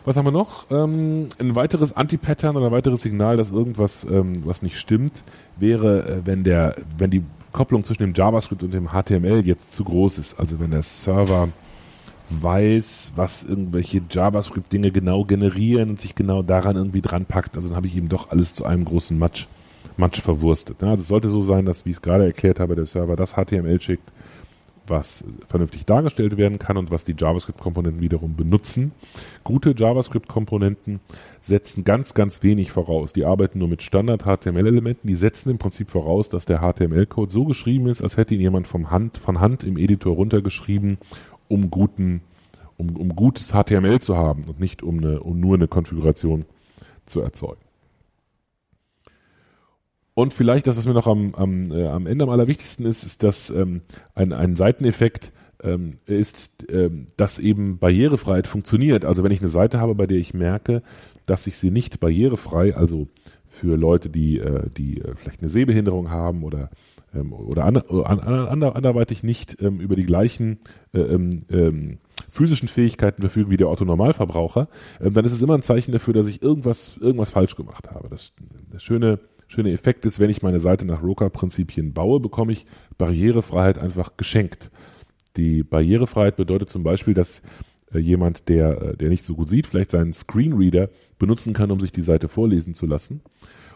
S3: Was haben wir noch? Ähm, ein weiteres Anti-Pattern oder ein weiteres Signal, dass irgendwas ähm, was nicht stimmt, wäre, äh, wenn der, wenn die Kopplung zwischen dem JavaScript und dem HTML jetzt zu groß ist. Also wenn der Server weiß, was irgendwelche JavaScript-Dinge genau generieren und sich genau daran irgendwie dran packt, also dann habe ich eben doch alles zu einem großen Matsch, Matsch verwurstet. Also es sollte so sein, dass, wie ich es gerade erklärt habe, der Server das HTML schickt was vernünftig dargestellt werden kann und was die JavaScript-Komponenten wiederum benutzen. Gute JavaScript-Komponenten setzen ganz, ganz wenig voraus. Die arbeiten nur mit Standard-HTML-Elementen. Die setzen im Prinzip voraus, dass der HTML-Code so geschrieben ist, als hätte ihn jemand vom Hand, von Hand im Editor runtergeschrieben, um guten, um, um gutes HTML zu haben und nicht um, eine, um nur eine Konfiguration zu erzeugen. Und vielleicht das, was mir noch am, am, äh, am Ende am allerwichtigsten ist, ist, dass ähm, ein, ein Seiteneffekt ähm, ist, ähm, dass eben Barrierefreiheit funktioniert. Also wenn ich eine Seite habe, bei der ich merke, dass ich sie nicht barrierefrei, also für Leute, die, äh, die äh, vielleicht eine Sehbehinderung haben oder ähm, oder an, anderweitig nicht ähm, über die gleichen äh, ähm, ähm, physischen Fähigkeiten verfügen wie der Otto-Normalverbraucher, ähm, dann ist es immer ein Zeichen dafür, dass ich irgendwas, irgendwas falsch gemacht habe. Das, das schöne schöne Effekt ist, wenn ich meine Seite nach Roca-Prinzipien baue, bekomme ich Barrierefreiheit einfach geschenkt. Die Barrierefreiheit bedeutet zum Beispiel, dass äh, jemand, der, äh, der nicht so gut sieht, vielleicht seinen Screenreader benutzen kann, um sich die Seite vorlesen zu lassen.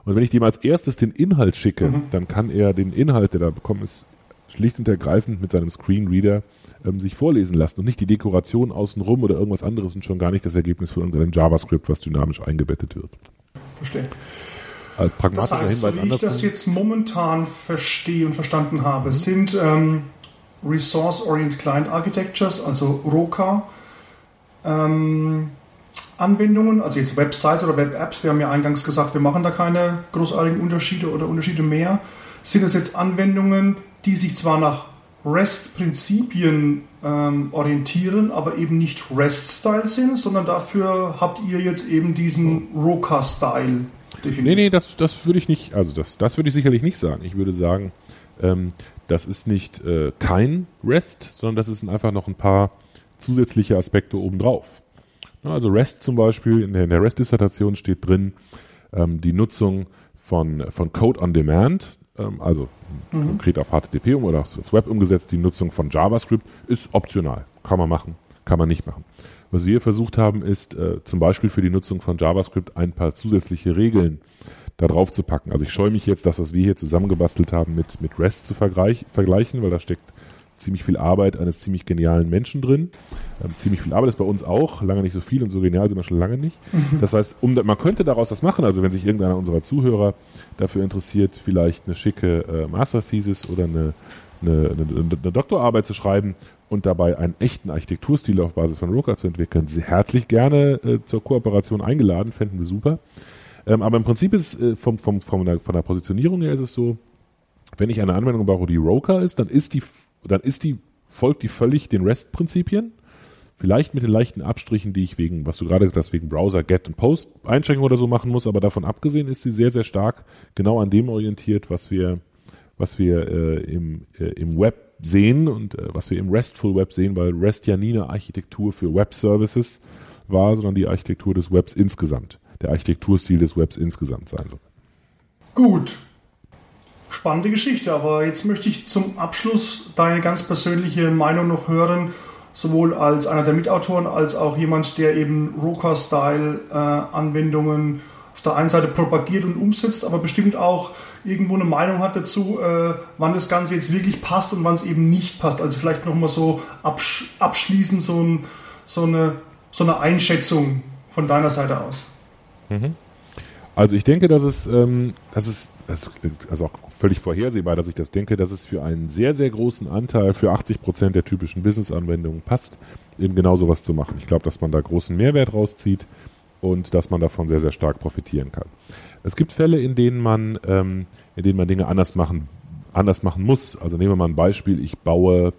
S3: Und wenn ich dem als erstes den Inhalt schicke, mhm. dann kann er den Inhalt, der da bekommen ist, schlicht und ergreifend mit seinem Screenreader ähm, sich vorlesen lassen und nicht die Dekoration außenrum oder irgendwas anderes und schon gar nicht das Ergebnis von irgendeinem JavaScript, was dynamisch eingebettet wird.
S2: Verstehe.
S3: Als pragmatischer
S2: das heißt,
S3: Hinweis
S2: so wie ich das jetzt momentan verstehe und verstanden habe, mhm. sind ähm, Resource-Oriented Client Architectures, also ROCA, ähm, Anwendungen, also jetzt Websites oder Web-Apps, wir haben ja eingangs gesagt, wir machen da keine großartigen Unterschiede oder Unterschiede mehr. Sind das jetzt Anwendungen, die sich zwar nach REST-Prinzipien ähm, orientieren, aber eben nicht REST-Style sind, sondern dafür habt ihr jetzt eben diesen Roca-Style
S3: definiert? Nee, nee, das, das würde ich nicht, also das, das würde ich sicherlich nicht sagen. Ich würde sagen, ähm, das ist nicht äh, kein REST, sondern das sind einfach noch ein paar zusätzliche Aspekte obendrauf. Also REST zum Beispiel, in der, der REST-Dissertation steht drin, ähm, die Nutzung von, von Code on Demand, ähm, also mhm. konkret auf HTTP oder aufs Web umgesetzt, die Nutzung von JavaScript ist optional. Kann man machen, kann man nicht machen. Was wir versucht haben, ist äh, zum Beispiel für die Nutzung von JavaScript ein paar zusätzliche Regeln da drauf zu packen. Also ich scheue mich jetzt, das, was wir hier zusammengebastelt haben, mit, mit REST zu vergleichen, weil da steckt ziemlich viel Arbeit eines ziemlich genialen Menschen drin. Ähm, ziemlich viel Arbeit ist bei uns auch, lange nicht so viel und so genial sind wir schon lange nicht. Mhm. Das heißt, um, man könnte daraus was machen, also wenn sich irgendeiner unserer Zuhörer dafür interessiert, vielleicht eine schicke äh, Master-Thesis oder eine, eine, eine, eine, Doktorarbeit zu schreiben und dabei einen echten Architekturstil auf Basis von Roca zu entwickeln, sehr herzlich gerne äh, zur Kooperation eingeladen, fänden wir super. Ähm, aber im Prinzip ist äh, vom, vom, von, der, von der Positionierung her ist es so, wenn ich eine Anwendung brauche, die Roca ist, dann ist die dann ist die, folgt die völlig den REST-Prinzipien. Vielleicht mit den leichten Abstrichen, die ich wegen, was du gerade gesagt hast, wegen Browser, Get und Post Einschränkungen oder so machen muss, aber davon abgesehen ist sie sehr, sehr stark genau an dem orientiert, was wir, was wir äh, im, äh, im Web sehen und äh, was wir im RESTful Web sehen, weil REST ja nie eine Architektur für Web Services war, sondern die Architektur des Webs insgesamt, der Architekturstil des Webs insgesamt sein soll.
S2: Gut, spannende Geschichte. Aber jetzt möchte ich zum Abschluss deine ganz persönliche Meinung noch hören, sowohl als einer der Mitautoren als auch jemand, der eben Roca-Style-Anwendungen auf der einen Seite propagiert und umsetzt, aber bestimmt auch irgendwo eine Meinung hat dazu, äh, wann das Ganze jetzt wirklich passt und wann es eben nicht passt. Also vielleicht nochmal so absch abschließend so, ein, so, eine, so eine Einschätzung von deiner Seite aus.
S3: Mhm. Also ich denke, dass es, ähm, dass es, also auch völlig vorhersehbar, dass ich das denke, dass es für einen sehr, sehr großen Anteil, für 80 Prozent der typischen Business-Anwendungen passt, eben genau sowas zu machen. Ich glaube, dass man da großen Mehrwert rauszieht und dass man davon sehr, sehr stark profitieren kann. Es gibt Fälle, in denen man, ähm, in denen man Dinge anders machen, anders machen muss. Also nehmen wir mal ein Beispiel. Ich baue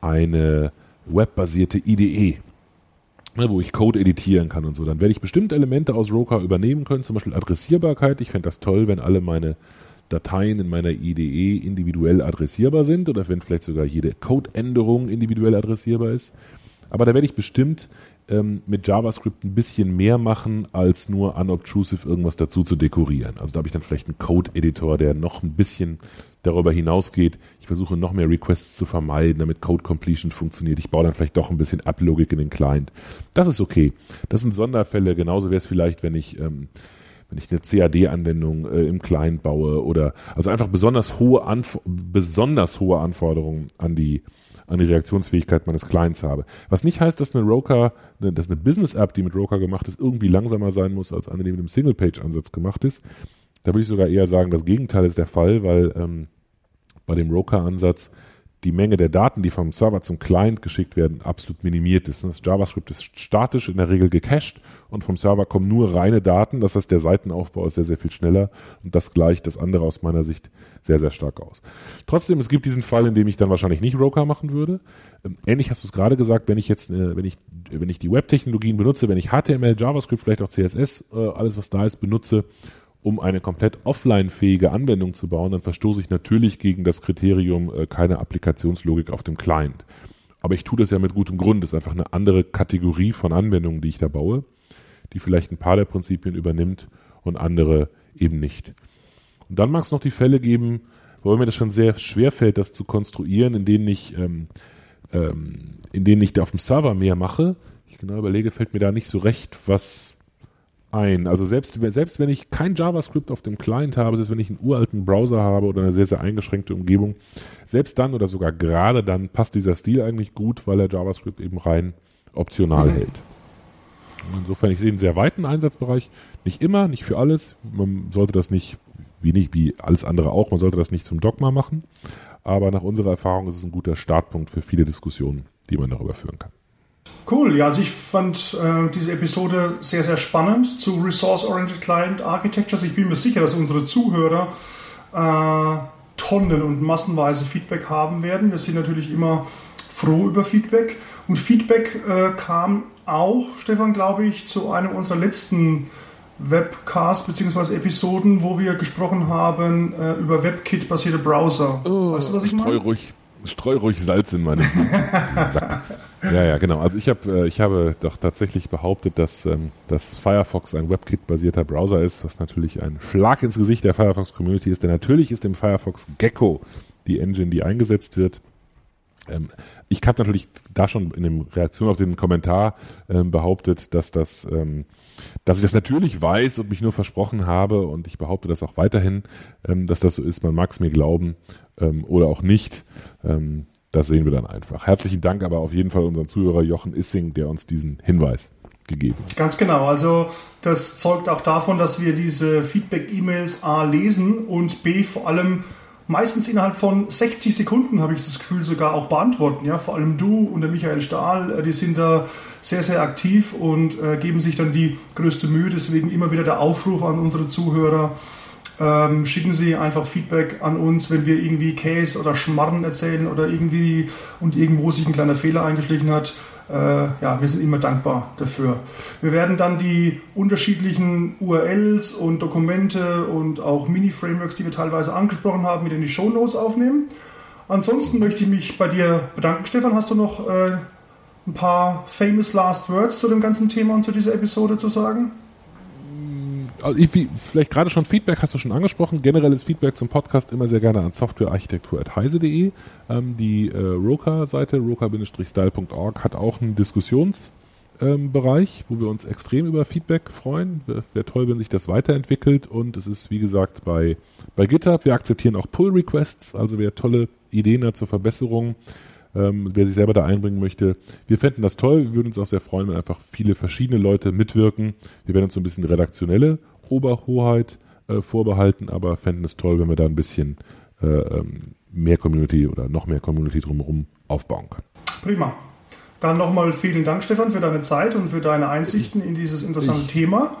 S3: eine webbasierte IDE ne, wo ich Code editieren kann und so, dann werde ich bestimmte Elemente aus Roca übernehmen können, zum Beispiel Adressierbarkeit. Ich fände das toll, wenn alle meine Dateien in meiner IDE individuell adressierbar sind oder wenn vielleicht sogar jede Codeänderung individuell adressierbar ist. Aber da werde ich bestimmt ähm, mit JavaScript ein bisschen mehr machen, als nur unobtrusive irgendwas dazu zu dekorieren. Also da habe ich dann vielleicht einen Code-Editor, der noch ein bisschen darüber hinausgeht. Ich versuche noch mehr Requests zu vermeiden, damit Code Completion funktioniert. Ich baue dann vielleicht doch ein bisschen Ablogik in den Client. Das ist okay. Das sind Sonderfälle. Genauso wäre es vielleicht, wenn ich ähm, wenn ich eine CAD-Anwendung äh, im Client baue oder also einfach besonders hohe Anf besonders hohe Anforderungen an die an die Reaktionsfähigkeit meines Clients habe. Was nicht heißt, dass eine Roca, dass eine Business-App, die mit Roca gemacht ist, irgendwie langsamer sein muss, als eine, die mit einem Single-Page-Ansatz gemacht ist. Da würde ich sogar eher sagen, das Gegenteil ist der Fall, weil ähm, bei dem Roca-Ansatz die Menge der Daten, die vom Server zum Client geschickt werden, absolut minimiert ist. Das JavaScript ist statisch in der Regel gecached und vom Server kommen nur reine Daten. Das heißt, der Seitenaufbau ist sehr, sehr viel schneller und das gleicht das andere aus meiner Sicht sehr, sehr stark aus. Trotzdem, es gibt diesen Fall, in dem ich dann wahrscheinlich nicht Roca machen würde. Ähm, ähnlich hast du es gerade gesagt, wenn ich jetzt, äh, wenn ich, wenn ich die Web-Technologien benutze, wenn ich HTML, JavaScript, vielleicht auch CSS, äh, alles was da ist, benutze, um eine komplett offline-fähige Anwendung zu bauen, dann verstoße ich natürlich gegen das Kriterium äh, keine Applikationslogik auf dem Client. Aber ich tue das ja mit gutem Grund. Das ist einfach eine andere Kategorie von Anwendungen, die ich da baue, die vielleicht ein paar der Prinzipien übernimmt und andere eben nicht. Und dann mag es noch die Fälle geben, wo mir das schon sehr schwer fällt, das zu konstruieren, in denen ich, ähm, ähm, in denen ich da auf dem Server mehr mache. Ich genau überlege, fällt mir da nicht so recht was ein. Also selbst, selbst wenn ich kein JavaScript auf dem Client habe, selbst wenn ich einen uralten Browser habe oder eine sehr, sehr eingeschränkte Umgebung, selbst dann oder sogar gerade dann passt dieser Stil eigentlich gut, weil er JavaScript eben rein optional mhm. hält. Insofern, ich sehe einen sehr weiten Einsatzbereich. Nicht immer, nicht für alles. Man sollte das nicht, wie nicht, wie alles andere auch, man sollte das nicht zum Dogma machen. Aber nach unserer Erfahrung ist es ein guter Startpunkt für viele Diskussionen, die man darüber führen kann.
S2: Cool, ja, also ich fand äh, diese Episode sehr, sehr spannend zu Resource-Oriented Client Architectures. Ich bin mir sicher, dass unsere Zuhörer äh, Tonnen und massenweise Feedback haben werden. Wir sind natürlich immer froh über Feedback. Und Feedback äh, kam auch, Stefan, glaube ich, zu einem unserer letzten Webcasts bzw. Episoden, wo wir gesprochen haben äh, über WebKit-basierte Browser.
S3: Oh, weißt du, was ich meine? Ruhig, streu ruhig Salz in meine Sack. Ja, ja, genau. Also ich habe, äh, ich habe doch tatsächlich behauptet, dass, ähm, dass Firefox ein WebKit-basierter Browser ist, was natürlich ein Schlag ins Gesicht der Firefox-Community ist. Denn natürlich ist im Firefox Gecko die Engine, die eingesetzt wird. Ähm, ich habe natürlich da schon in der Reaktion auf den Kommentar ähm, behauptet, dass das, dass ich das natürlich weiß und mich nur versprochen habe und ich behaupte das auch weiterhin, dass das so ist. Man mag es mir glauben oder auch nicht. Ähm, das sehen wir dann einfach. Herzlichen Dank aber auf jeden Fall unseren Zuhörer Jochen Issing, der uns diesen Hinweis gegeben hat.
S2: Ganz genau. Also das zeugt auch davon, dass wir diese Feedback-E-Mails A lesen und B vor allem meistens innerhalb von 60 Sekunden, habe ich das Gefühl, sogar auch beantworten. Ja, vor allem du und der Michael Stahl, äh, die sind da sehr, sehr aktiv und äh, geben sich dann die größte Mühe. Deswegen immer wieder der Aufruf an unsere Zuhörer, ähm, schicken Sie einfach Feedback an uns, wenn wir irgendwie Käse oder Schmarren erzählen oder irgendwie und irgendwo sich ein kleiner Fehler eingeschlichen hat. Äh, ja, wir sind immer dankbar dafür. Wir werden dann die unterschiedlichen URLs und Dokumente und auch Mini-Frameworks, die wir teilweise angesprochen haben, mit in die Show Notes aufnehmen. Ansonsten möchte ich mich bei dir bedanken, Stefan. Hast du noch äh, ein paar famous last words zu dem ganzen Thema und zu dieser Episode zu sagen?
S3: Also vielleicht gerade schon Feedback hast du schon angesprochen. Generelles Feedback zum Podcast immer sehr gerne an softwarearchitektur.heise.de. Ähm, die äh, Roka-Seite, roka-style.org, hat auch einen Diskussionsbereich, ähm, wo wir uns extrem über Feedback freuen. Wäre toll, wenn sich das weiterentwickelt. Und es ist, wie gesagt, bei, bei GitHub. Wir akzeptieren auch Pull-Requests, also wer tolle Ideen hat zur Verbesserung ähm, wer sich selber da einbringen möchte. Wir fänden das toll. Wir würden uns auch sehr freuen, wenn einfach viele verschiedene Leute mitwirken. Wir werden uns so ein bisschen redaktionelle Oberhoheit äh, vorbehalten, aber fänden es toll, wenn wir da ein bisschen äh, ähm, mehr Community oder noch mehr Community drumherum aufbauen können.
S2: Prima. Dann nochmal vielen Dank, Stefan, für deine Zeit und für deine Einsichten in dieses interessante ich, Thema.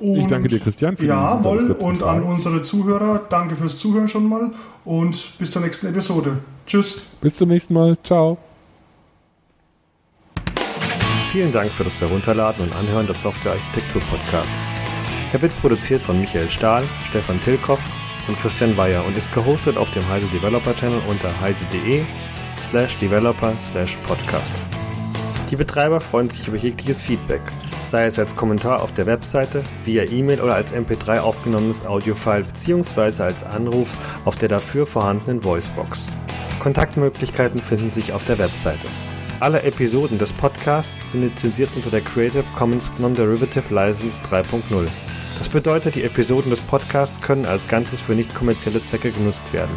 S3: Und ich danke dir, Christian,
S2: für Jawohl, und an unsere Zuhörer, danke fürs Zuhören schon mal und bis zur nächsten Episode. Tschüss.
S3: Bis zum nächsten Mal. Ciao.
S1: Vielen Dank für das Herunterladen und Anhören des Software Architektur Podcasts. Er wird produziert von Michael Stahl, Stefan Tilkoff und Christian Weyer und ist gehostet auf dem Heise Developer Channel unter heise.de slash developer slash podcast. Die Betreiber freuen sich über jegliches Feedback, sei es als Kommentar auf der Webseite, via E-Mail oder als MP3 aufgenommenes Audiofile bzw. als Anruf auf der dafür vorhandenen Voicebox. Kontaktmöglichkeiten finden sich auf der Webseite. Alle Episoden des Podcasts sind lizenziert unter der Creative Commons Non-Derivative License 3.0. Das bedeutet, die Episoden des Podcasts können als Ganzes für nicht kommerzielle Zwecke genutzt werden.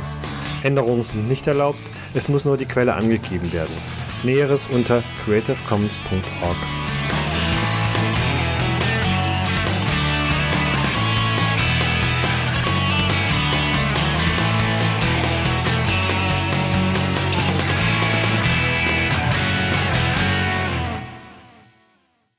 S1: Änderungen sind nicht erlaubt, es muss nur die Quelle angegeben werden. Näheres unter creativecommons.org.